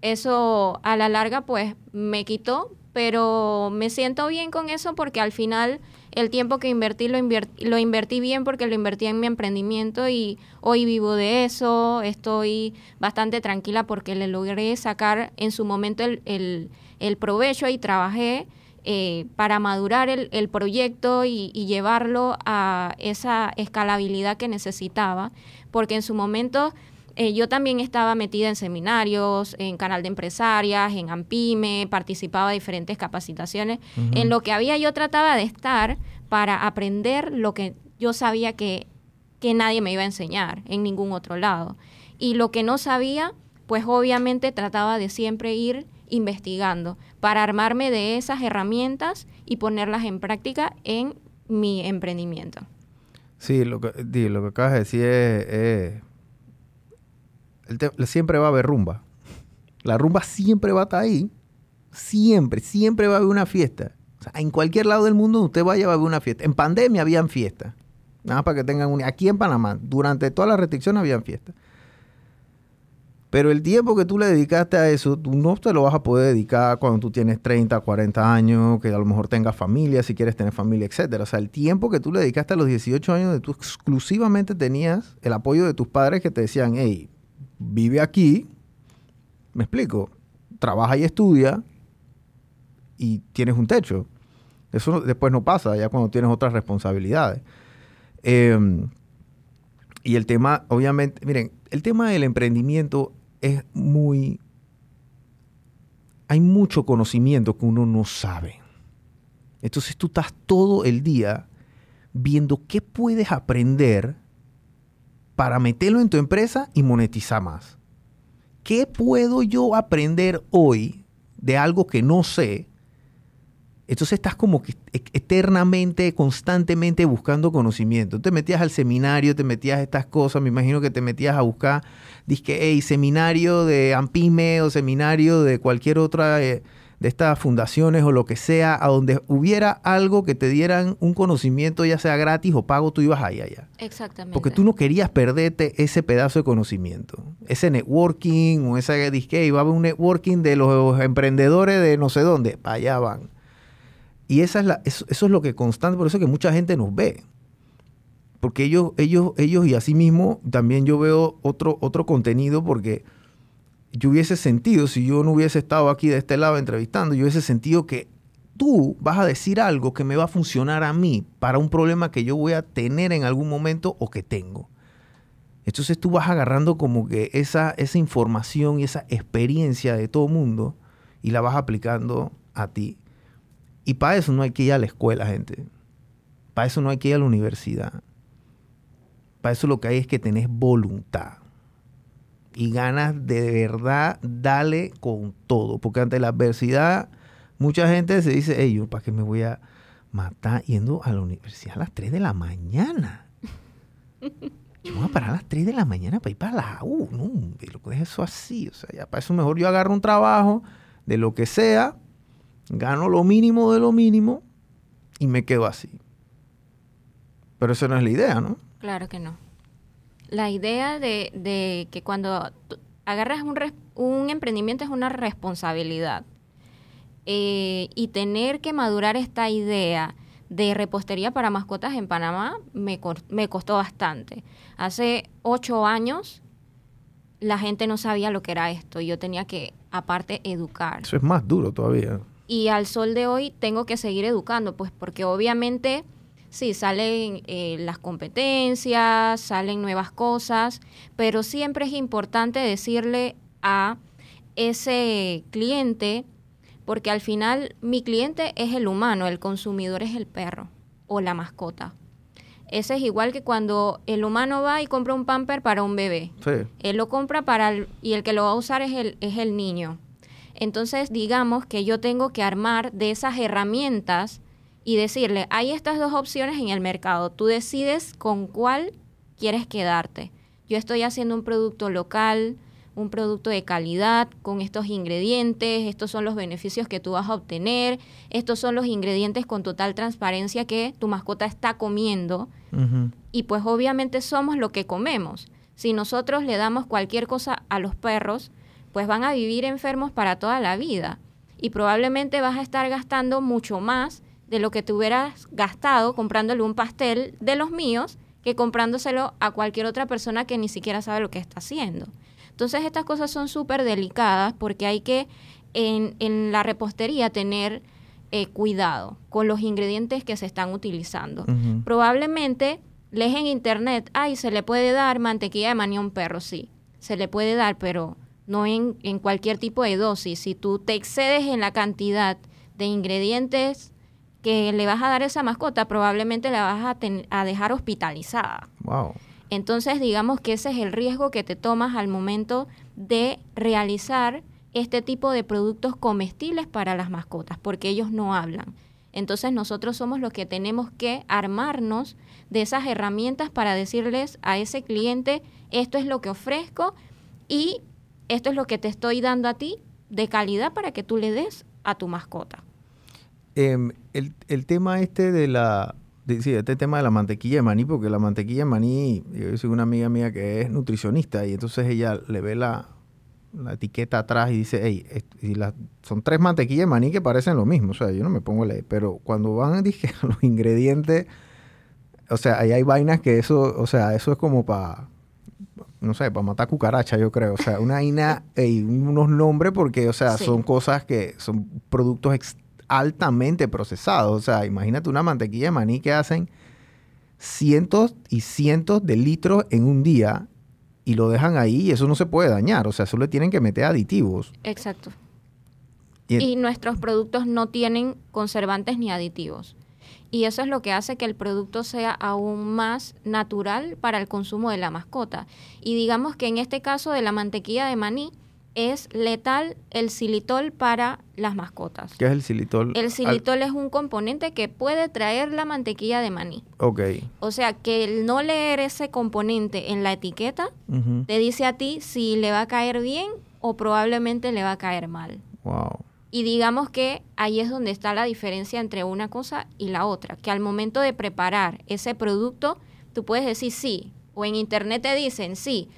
eso a la larga, pues me quitó, pero me siento bien con eso porque al final el tiempo que invertí lo, invertí lo invertí bien porque lo invertí en mi emprendimiento y hoy vivo de eso, estoy bastante tranquila porque le logré sacar en su momento el el provecho y trabajé eh, para madurar el, proyecto y, llevarlo a esa escalabilidad que necesitaba, porque en su momento eh, yo también estaba metida en seminarios, en canal de empresarias, en AMPIME, participaba de diferentes capacitaciones, en lo que había yo trataba de estar para aprender lo que yo sabía que, que nadie me iba a enseñar en ningún otro lado. Y lo que no sabía, pues obviamente trataba de siempre ir investigando para armarme de esas herramientas y ponerlas en práctica en mi emprendimiento. Sí, lo que, lo que acabas de decir es, siempre va a haber rumba. La rumba siempre va a estar ahí. Siempre, siempre va a haber una fiesta. en cualquier lado del mundo usted vaya va a haber una fiesta. En pandemia habían fiestas. Nada para que tengan un... Aquí en Panamá, durante todas las restricciones habían fiestas. Pero el tiempo que tú le dedicaste a eso, tú no te lo vas a poder dedicar cuando tú tienes 30, 40 años, que a lo mejor tengas familia, si quieres tener familia, etcétera. O sea, el tiempo que tú le dedicaste a los 18 años, de tú exclusivamente tenías el apoyo de tus padres que te decían, hey, vive aquí, me explico, trabaja y estudia y tienes un techo. Eso después no pasa, ya cuando tienes otras responsabilidades. Em, y el tema, obviamente, miren, el tema del emprendimiento es muy... Hay mucho conocimiento que uno no sabe. Entonces tú estás todo el día viendo qué puedes aprender para meterlo en tu empresa y monetizar más. ¿Qué puedo yo aprender hoy de algo que no sé entonces estás como que eternamente, constantemente buscando conocimiento. Te metías al seminario, te metías a estas cosas, me imagino que te metías a buscar, dije, hey, seminario de Ampime o seminario de cualquier otra eh, de estas fundaciones o lo que sea, a donde hubiera algo que te dieran un conocimiento, ya sea gratis o pago, tú ibas ahí allá. Exactamente. Porque tú no querías perderte ese pedazo de conocimiento, ese networking o esa disque, iba a haber un networking de los emprendedores de no sé dónde, para allá van. Y esa es la, eso, es lo que constante, por eso que mucha gente nos ve. Porque ellos, ellos, ellos y así mismo también yo veo otro, otro contenido porque yo hubiese sentido, si yo no hubiese estado aquí de este lado entrevistando, yo hubiese sentido que tú vas a decir algo que me va a funcionar a mí para un problema que yo voy a tener en algún momento o que tengo. Entonces tú vas agarrando como que esa, esa información y esa experiencia de todo mundo y la vas aplicando a ti. Y para eso no hay que ir a la escuela, gente. Para eso no hay que ir a la universidad. Para eso lo que hay es que tenés voluntad. Y ganas de verdad, dale con todo. Porque ante la adversidad, mucha gente se dice, hey, yo para qué me voy a matar yendo a la universidad a las 3 de la mañana. Yo voy a parar a las 3 de la mañana para ir para la U. No, lo es eso así. O sea, ya para eso mejor yo agarro un trabajo de lo que sea gano lo mínimo de lo mínimo y me quedo así. Pero esa no es la idea, ¿no? Claro que no. La idea de, que cuando agarras un, un, emprendimiento es una responsabilidad. Eh, y tener que madurar esta idea de repostería para mascotas en Panamá me, me costó bastante. Hace ocho años la gente no sabía lo que era esto y yo tenía que, aparte, educar. Eso es más duro todavía. Y al sol de hoy tengo que seguir educando, pues porque obviamente sí, salen eh, las competencias, salen nuevas cosas, pero siempre es importante decirle a ese cliente, porque al final mi cliente es el humano, el consumidor es el perro o la mascota. Ese es igual que cuando el humano va y compra un pamper para un bebé. Él lo compra para el, y el que lo va a usar es el, es el niño. Entonces, digamos que yo tengo que armar de esas herramientas y decirle, hay estas dos opciones en el mercado, tú decides con cuál quieres quedarte. Yo estoy haciendo un producto local, un producto de calidad con estos ingredientes, estos son los beneficios que tú vas a obtener, estos son los ingredientes con total transparencia que tu mascota está comiendo y pues obviamente somos lo que comemos. Si nosotros le damos cualquier cosa a los perros, pues van a vivir enfermos para toda la vida y probablemente vas a estar gastando mucho más de lo que te hubieras gastado comprándole un pastel de los míos que comprándoselo a cualquier otra persona que ni siquiera sabe lo que está haciendo. Entonces estas cosas son súper delicadas porque hay que en, en la repostería tener eh, cuidado con los ingredientes que se están utilizando. Probablemente lees en internet, ay, se le puede dar mantequilla de maní a un perro, sí, se le puede dar, pero no en, en cualquier tipo de dosis. Si tú te excedes en la cantidad de ingredientes que le vas a dar a esa mascota, probablemente la vas a, a dejar hospitalizada. Wow. Entonces, digamos que ese es el riesgo que te tomas al momento de realizar este tipo de productos comestibles para las mascotas, porque ellos no hablan. Entonces nosotros somos los que tenemos que armarnos de esas herramientas para decirles a ese cliente, esto es lo que ofrezco y esto es lo que te estoy dando a ti de calidad para que tú le des a tu mascota. Em, el, el, tema este de la, sí, este tema de la mantequilla de maní, porque la mantequilla de maní, yo soy una amiga mía que es nutricionista y entonces ella le ve la, la etiqueta atrás y dice, hey, son tres mantequillas de maní que parecen lo mismo, o sea, yo no me pongo a leer, pero cuando van dije, a los ingredientes, o sea, ahí hay vainas que eso, o sea, eso es como para, no sé, para matar cucaracha, yo creo, o sea, una vaina, y unos nombres porque, o sea, son cosas que son productos altamente procesados, o sea, imagínate una mantequilla de maní que hacen cientos y cientos de litros en un día y lo dejan ahí y eso no se puede dañar, o sea, solo le tienen que meter aditivos. Exacto. Y, nuestros productos no tienen conservantes ni aditivos. Y eso es lo que hace que el producto sea aún más natural para el consumo de la mascota. Y digamos que en este caso de la mantequilla de maní, es letal el xilitol para las mascotas. ¿Qué es el xilitol? El xilitol es un componente que puede traer la mantequilla de maní. Ok. O sea, que el no leer ese componente en la etiqueta te dice a ti si le va a caer bien o probablemente le va a caer mal. Wow. Y digamos que ahí es donde está la diferencia entre una cosa y la otra, que al momento de preparar ese producto, tú puedes decir sí, o en internet te dicen sí,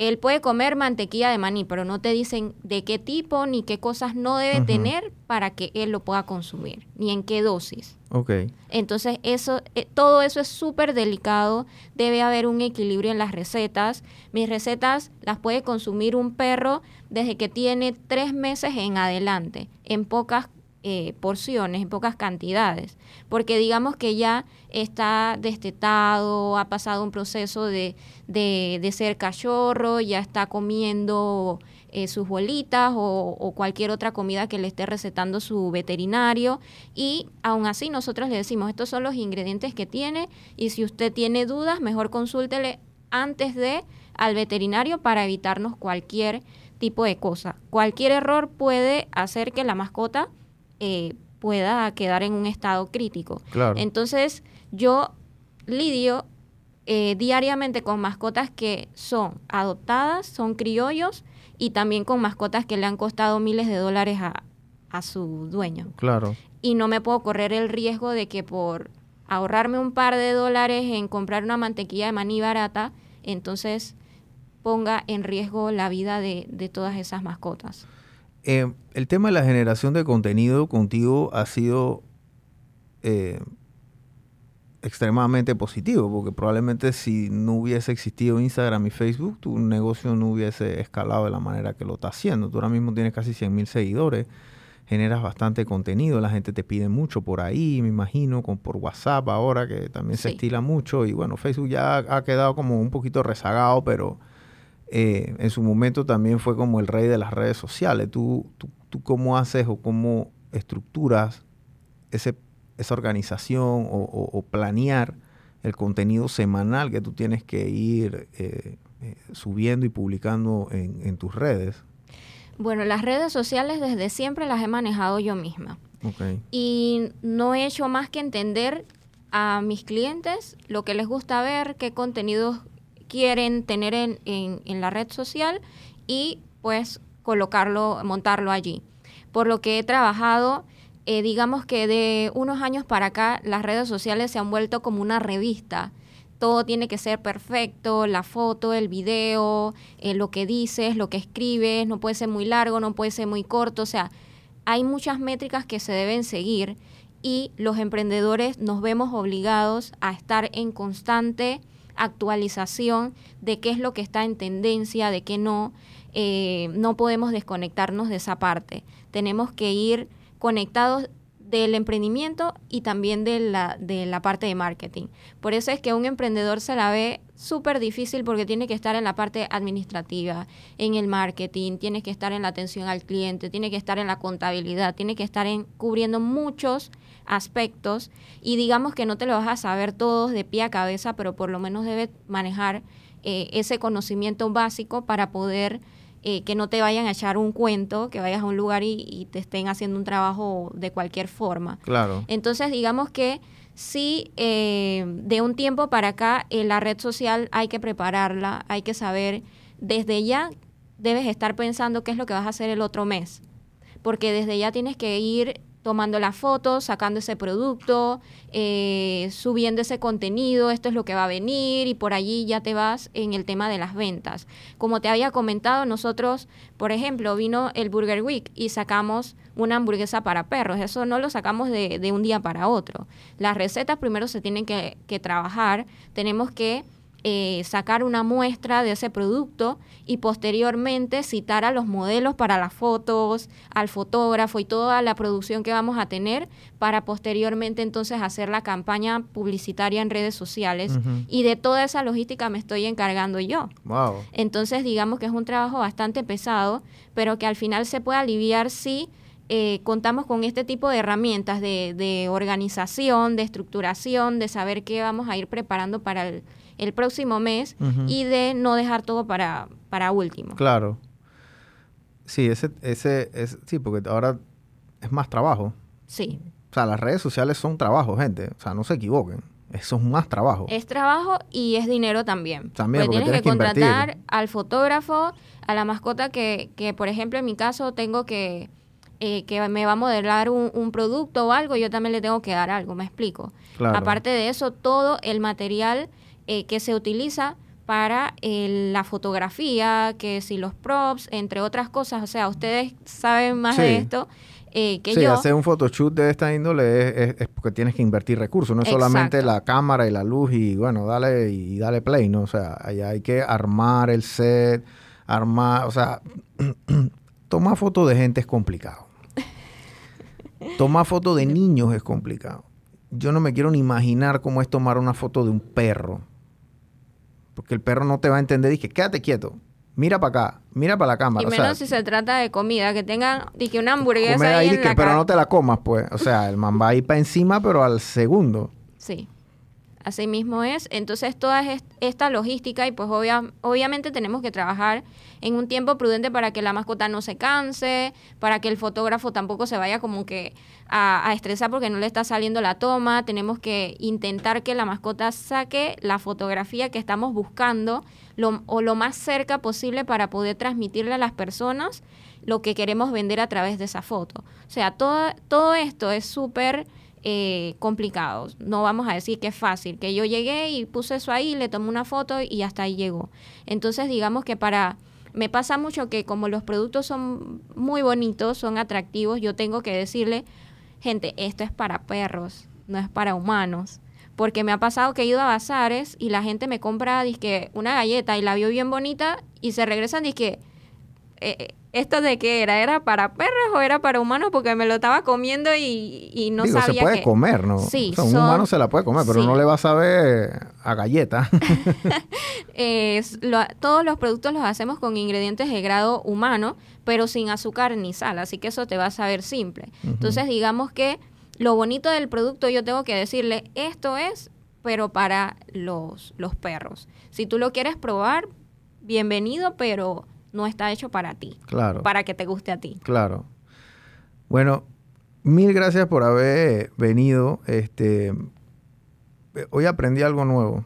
él puede comer mantequilla de maní, pero no te dicen de qué tipo ni qué cosas no debe tener para que él lo pueda consumir, ni en qué dosis. Ok. Entonces, eso, eh, todo eso es súper delicado. Debe haber un equilibrio en las recetas. Mis recetas las puede consumir un perro desde que tiene tres meses en adelante, en pocas eh, porciones, en pocas cantidades, porque digamos que ya está destetado, ha pasado un proceso de, de, ser cachorro, ya está comiendo eh, sus bolitas o, cualquier otra comida que le esté recetando su veterinario y aún así nosotros le decimos estos son los ingredientes que tiene y si usted tiene dudas mejor consúltele antes de al veterinario para evitarnos cualquier tipo de cosa. Cualquier error puede hacer que la mascota eh, pueda quedar en un estado crítico. Entonces, yo lidio eh, diariamente con mascotas que son adoptadas, son criollos y también con mascotas que le han costado miles de dólares a, a su dueño. Claro. Y no me puedo correr el riesgo de que por ahorrarme un par de dólares en comprar una mantequilla de maní barata, entonces ponga en riesgo la vida de, todas esas mascotas. Eh, el tema de la generación de contenido contigo ha sido eh, extremadamente positivo, porque probablemente si no hubiese existido Instagram y Facebook, tu negocio no hubiese escalado de la manera que lo está haciendo. Tú ahora mismo tienes casi 100 mil seguidores, generas bastante contenido, la gente te pide mucho por ahí, me imagino, con, por WhatsApp ahora, que también se estila mucho, y bueno, Facebook ya ha quedado como un poquito rezagado, pero eh, en su momento también fue como el rey de las redes sociales. ¿Tú, tú, tú cómo haces o cómo estructuras ese esa organización o, planear el contenido semanal que tú tienes que ir eh, eh, subiendo y publicando en, tus redes? Bueno, las redes sociales desde siempre las he manejado yo misma. Y no he hecho más que entender a mis clientes lo que les gusta ver, qué contenidos quieren tener en, en la red social y pues colocarlo, montarlo allí. Por lo que he trabajado eh, digamos que de unos años para acá las redes sociales se han vuelto como una revista. Todo tiene que ser perfecto, la foto, el video, eh, lo que dices, lo que escribes, no puede ser muy largo, no puede ser muy corto, o sea, hay muchas métricas que se deben seguir y los emprendedores nos vemos obligados a estar en constante actualización de qué es lo que está en tendencia, de qué no. Eh, no podemos desconectarnos de esa parte. Tenemos que ir conectados del emprendimiento y también de la, de la parte de marketing. Por eso es que un emprendedor se la ve súper difícil porque tiene que estar en la parte administrativa, en el marketing, tiene que estar en la atención al cliente, tiene que estar en la contabilidad, tiene que estar en, cubriendo muchos aspectos y digamos que no te lo vas a saber todos de pie a cabeza, pero por lo menos debes manejar eh, ese conocimiento básico para poder eh, que no te vayan a echar un cuento, que vayas a un lugar y, te estén haciendo un trabajo de cualquier forma. Claro. Entonces, digamos que sí, eh, de un tiempo para acá, eh, la red social hay que prepararla, hay que saber, desde ya debes estar pensando qué es lo que vas a hacer el otro mes, porque desde ya tienes que ir tomando las fotos, sacando ese producto, eh, subiendo ese contenido, esto es lo que va a venir y por allí ya te vas en el tema de las ventas. Como te había comentado, nosotros, por ejemplo, vino el Burger Week y sacamos una hamburguesa para perros. Eso no lo sacamos de, de un día para otro. Las recetas primero se tienen que, que trabajar, tenemos que eh, sacar una muestra de ese producto y posteriormente citar a los modelos para las fotos, al fotógrafo y toda la producción que vamos a tener para posteriormente entonces hacer la campaña publicitaria en redes sociales. Y de toda esa logística me estoy encargando yo. Entonces digamos que es un trabajo bastante pesado, pero que al final se puede aliviar si eh, contamos con este tipo de herramientas de, de organización, de estructuración, de saber qué vamos a ir preparando para el el próximo mes y de no dejar todo para, para último. Claro. Sí, ese, ese, es, sí, porque ahora es más trabajo. Sí. O sea, las redes sociales son trabajo, gente. O sea, no se equivoquen. Eso es más trabajo. Es trabajo y es dinero también. También, porque, tienes, que, contratar al fotógrafo, a la mascota que, que, por ejemplo, en mi caso tengo que, eh, que me va a modelar un, un, producto o algo, yo también le tengo que dar algo, me explico. Aparte de eso, todo el material eh, que se utiliza para la fotografía, que si los props, entre otras cosas. O sea, ustedes saben más de esto. Eh, que sí, hacer un photoshoot de esta índole es, porque tienes que invertir recursos, no es solamente la cámara y la luz y bueno, dale y dale play, ¿no? O sea, allá hay que armar el set, armar, o sea, tomar fotos de gente es complicado. Tomar fotos de niños es complicado. Yo no me quiero ni imaginar cómo es tomar una foto de un perro porque el perro no te va a entender. Dije, quédate quieto. Mira para acá, mira para la cámara. Y menos si se trata de comida, que tengan, dije, una hamburguesa ahí, en Pero no te la comas, pues. O sea, el man va a ir para encima, pero al segundo. Sí. Así mismo es. Entonces, toda esta logística, y pues obviamente tenemos que trabajar en un tiempo prudente para que la mascota no se canse, para que el fotógrafo tampoco se vaya como que a, estresar porque no le está saliendo la toma. Tenemos que intentar que la mascota saque la fotografía que estamos buscando o lo más cerca posible para poder transmitirle a las personas lo que queremos vender a través de esa foto. O sea, todo, todo esto es súper eh, complicados. No vamos a decir que es fácil, que yo llegué y puse eso ahí, le tomé una foto y hasta ahí llegó. Entonces, digamos que para... Me pasa mucho que como los productos son muy bonitos, son atractivos, yo tengo que decirle, gente, esto es para perros, no es para humanos. Porque me ha pasado que he ido a bazares y la gente me compra disque, una galleta y la vio bien bonita y se regresan y que eh, ¿esto de qué era? ¿Era para perros o era para humanos? Porque me lo estaba comiendo y, y no Digo, sabía se puede comer, ¿no? Sí, O sea, un son- humano se la puede comer, pero Sí. no le va a saber a galleta. Lo- todos los productos los hacemos con ingredientes de grado humano, pero sin azúcar ni sal, así que eso te va a saber simple. Entonces, digamos que lo bonito del producto yo tengo que decirle, esto es, pero para los, los perros. Si tú lo quieres probar, bienvenido, pero no está hecho para ti, claro. para que te guste a ti. Claro. Bueno, mil gracias por haber venido. Este, hoy aprendí algo nuevo.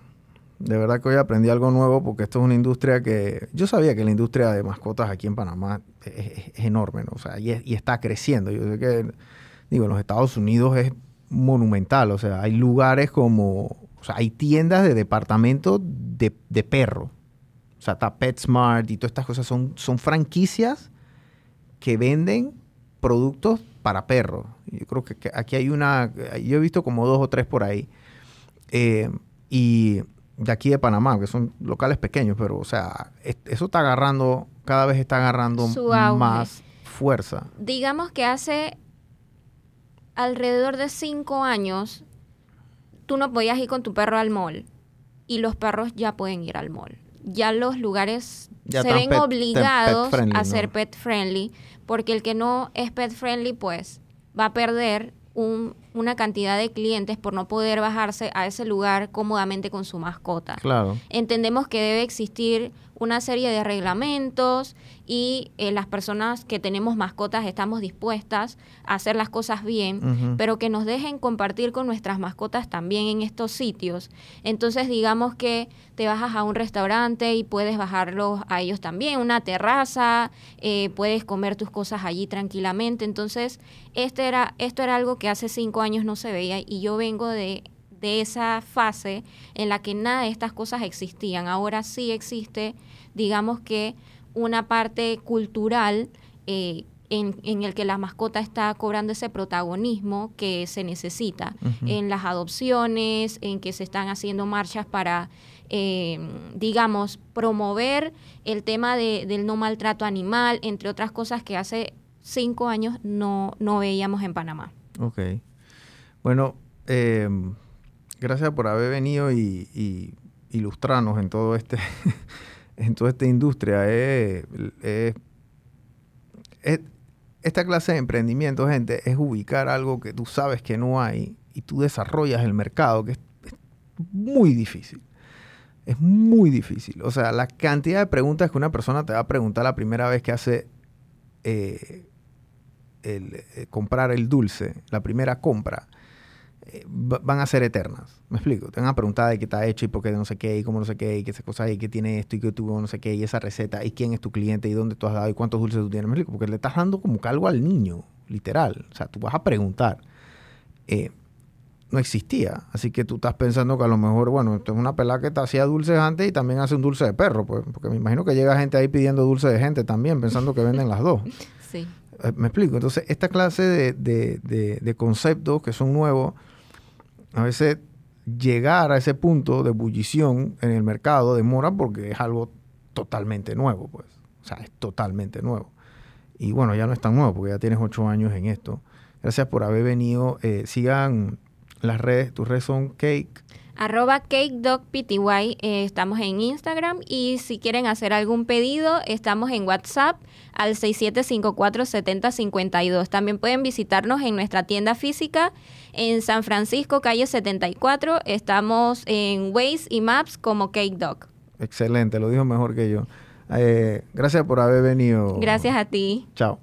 De verdad que hoy aprendí algo nuevo porque esto es una industria que yo sabía que la industria de mascotas aquí en Panamá es, es- es enorme, ¿no? O sea, y, es- y está creciendo. Yo sé que, digo, en los Estados Unidos es monumental. O sea, hay lugares como, o sea, hay tiendas de departamento de, de perro. O sea, está PetSmart y todas estas cosas son, son franquicias que venden productos para perros. Yo creo que, que aquí hay una, yo he visto como dos o tres por ahí. Eh, y de aquí de Panamá, que son locales pequeños, pero o sea, es- eso está agarrando, cada vez está agarrando más fuerza. digamos que hace alrededor de cinco años, tú no podías ir con tu perro al mall y los perros ya pueden ir al mall. Ya los lugares Ya se ven pet- obligados friendly, a ¿no? ser pet friendly, porque el que no es pet friendly, pues va a perder un- una cantidad de clientes por no poder bajarse a ese lugar cómodamente con su mascota. Claro. Entendemos que debe existir una serie de reglamentos y eh, las personas que tenemos mascotas estamos dispuestas a hacer las cosas bien, pero que nos dejen compartir con nuestras mascotas también en estos sitios. Entonces digamos que te bajas a un restaurante y puedes bajarlos a ellos también, una terraza, eh, puedes comer tus cosas allí tranquilamente. Entonces este era, esto era algo que hace cinco años no se veía y yo vengo de de esa fase en la que nada de estas cosas existían. Ahora sí existe, digamos que una parte cultural eh, en, en el que la mascota está cobrando ese protagonismo que se necesita en las adopciones, en que se están haciendo marchas para, eh, digamos, promover el tema de- del no maltrato animal, entre otras cosas que hace cinco años no, no veíamos en Panamá. Ok. Bueno, eh, gracias por haber venido y, y ilustrarnos en todo este, en toda esta industria. Es- esta clase de emprendimiento, gente, es ubicar algo que tú sabes que no hay y tú desarrollas el mercado, que es, muy difícil. Es muy difícil. O sea, la cantidad de preguntas que una persona te va a preguntar la primera vez que hace eh, eh, comprar el dulce, la primera compra, eh, va- van a ser eternas. ¿Me explico? Te van a preguntar de qué está hecho y por qué no sé qué, y cómo no sé qué, y qué esas cosas, y qué tiene esto, y qué tuvo no sé qué, y esa receta, y quién es tu cliente, y dónde tú has dado, y cuántos dulces tú tienes. ¿Me explico? Porque le estás dando como algo al niño, literal. O sea, tú vas a preguntar. Eh, no existía. Así que tú estás pensando que a lo mejor, bueno, esto es una pelada que te hacía dulces antes y también hace un dulce de perro, pues, porque me imagino que llega gente ahí pidiendo dulce de gente también, pensando que venden las dos. Sí. Eh, Me explico. Entonces, esta clase de, de- de- de conceptos que son nuevos, a veces llegar a ese punto de ebullición en el mercado demora porque es algo totalmente nuevo, pues. O sea, es totalmente nuevo. Y bueno, ya no es tan nuevo porque ya tienes ocho años en esto. Gracias por haber venido. Eh, sigan las redes. Tus redes son Cake. Arroba CakeDogPty, eh, estamos en Instagram y si quieren hacer algún pedido, estamos en WhatsApp al 67547052. También pueden visitarnos en nuestra tienda física en San Francisco, calle 74. Estamos en Waze y Maps como Cake Dog. Excelente, lo dijo mejor que yo. Eh, gracias por haber venido. Gracias a ti. Chao.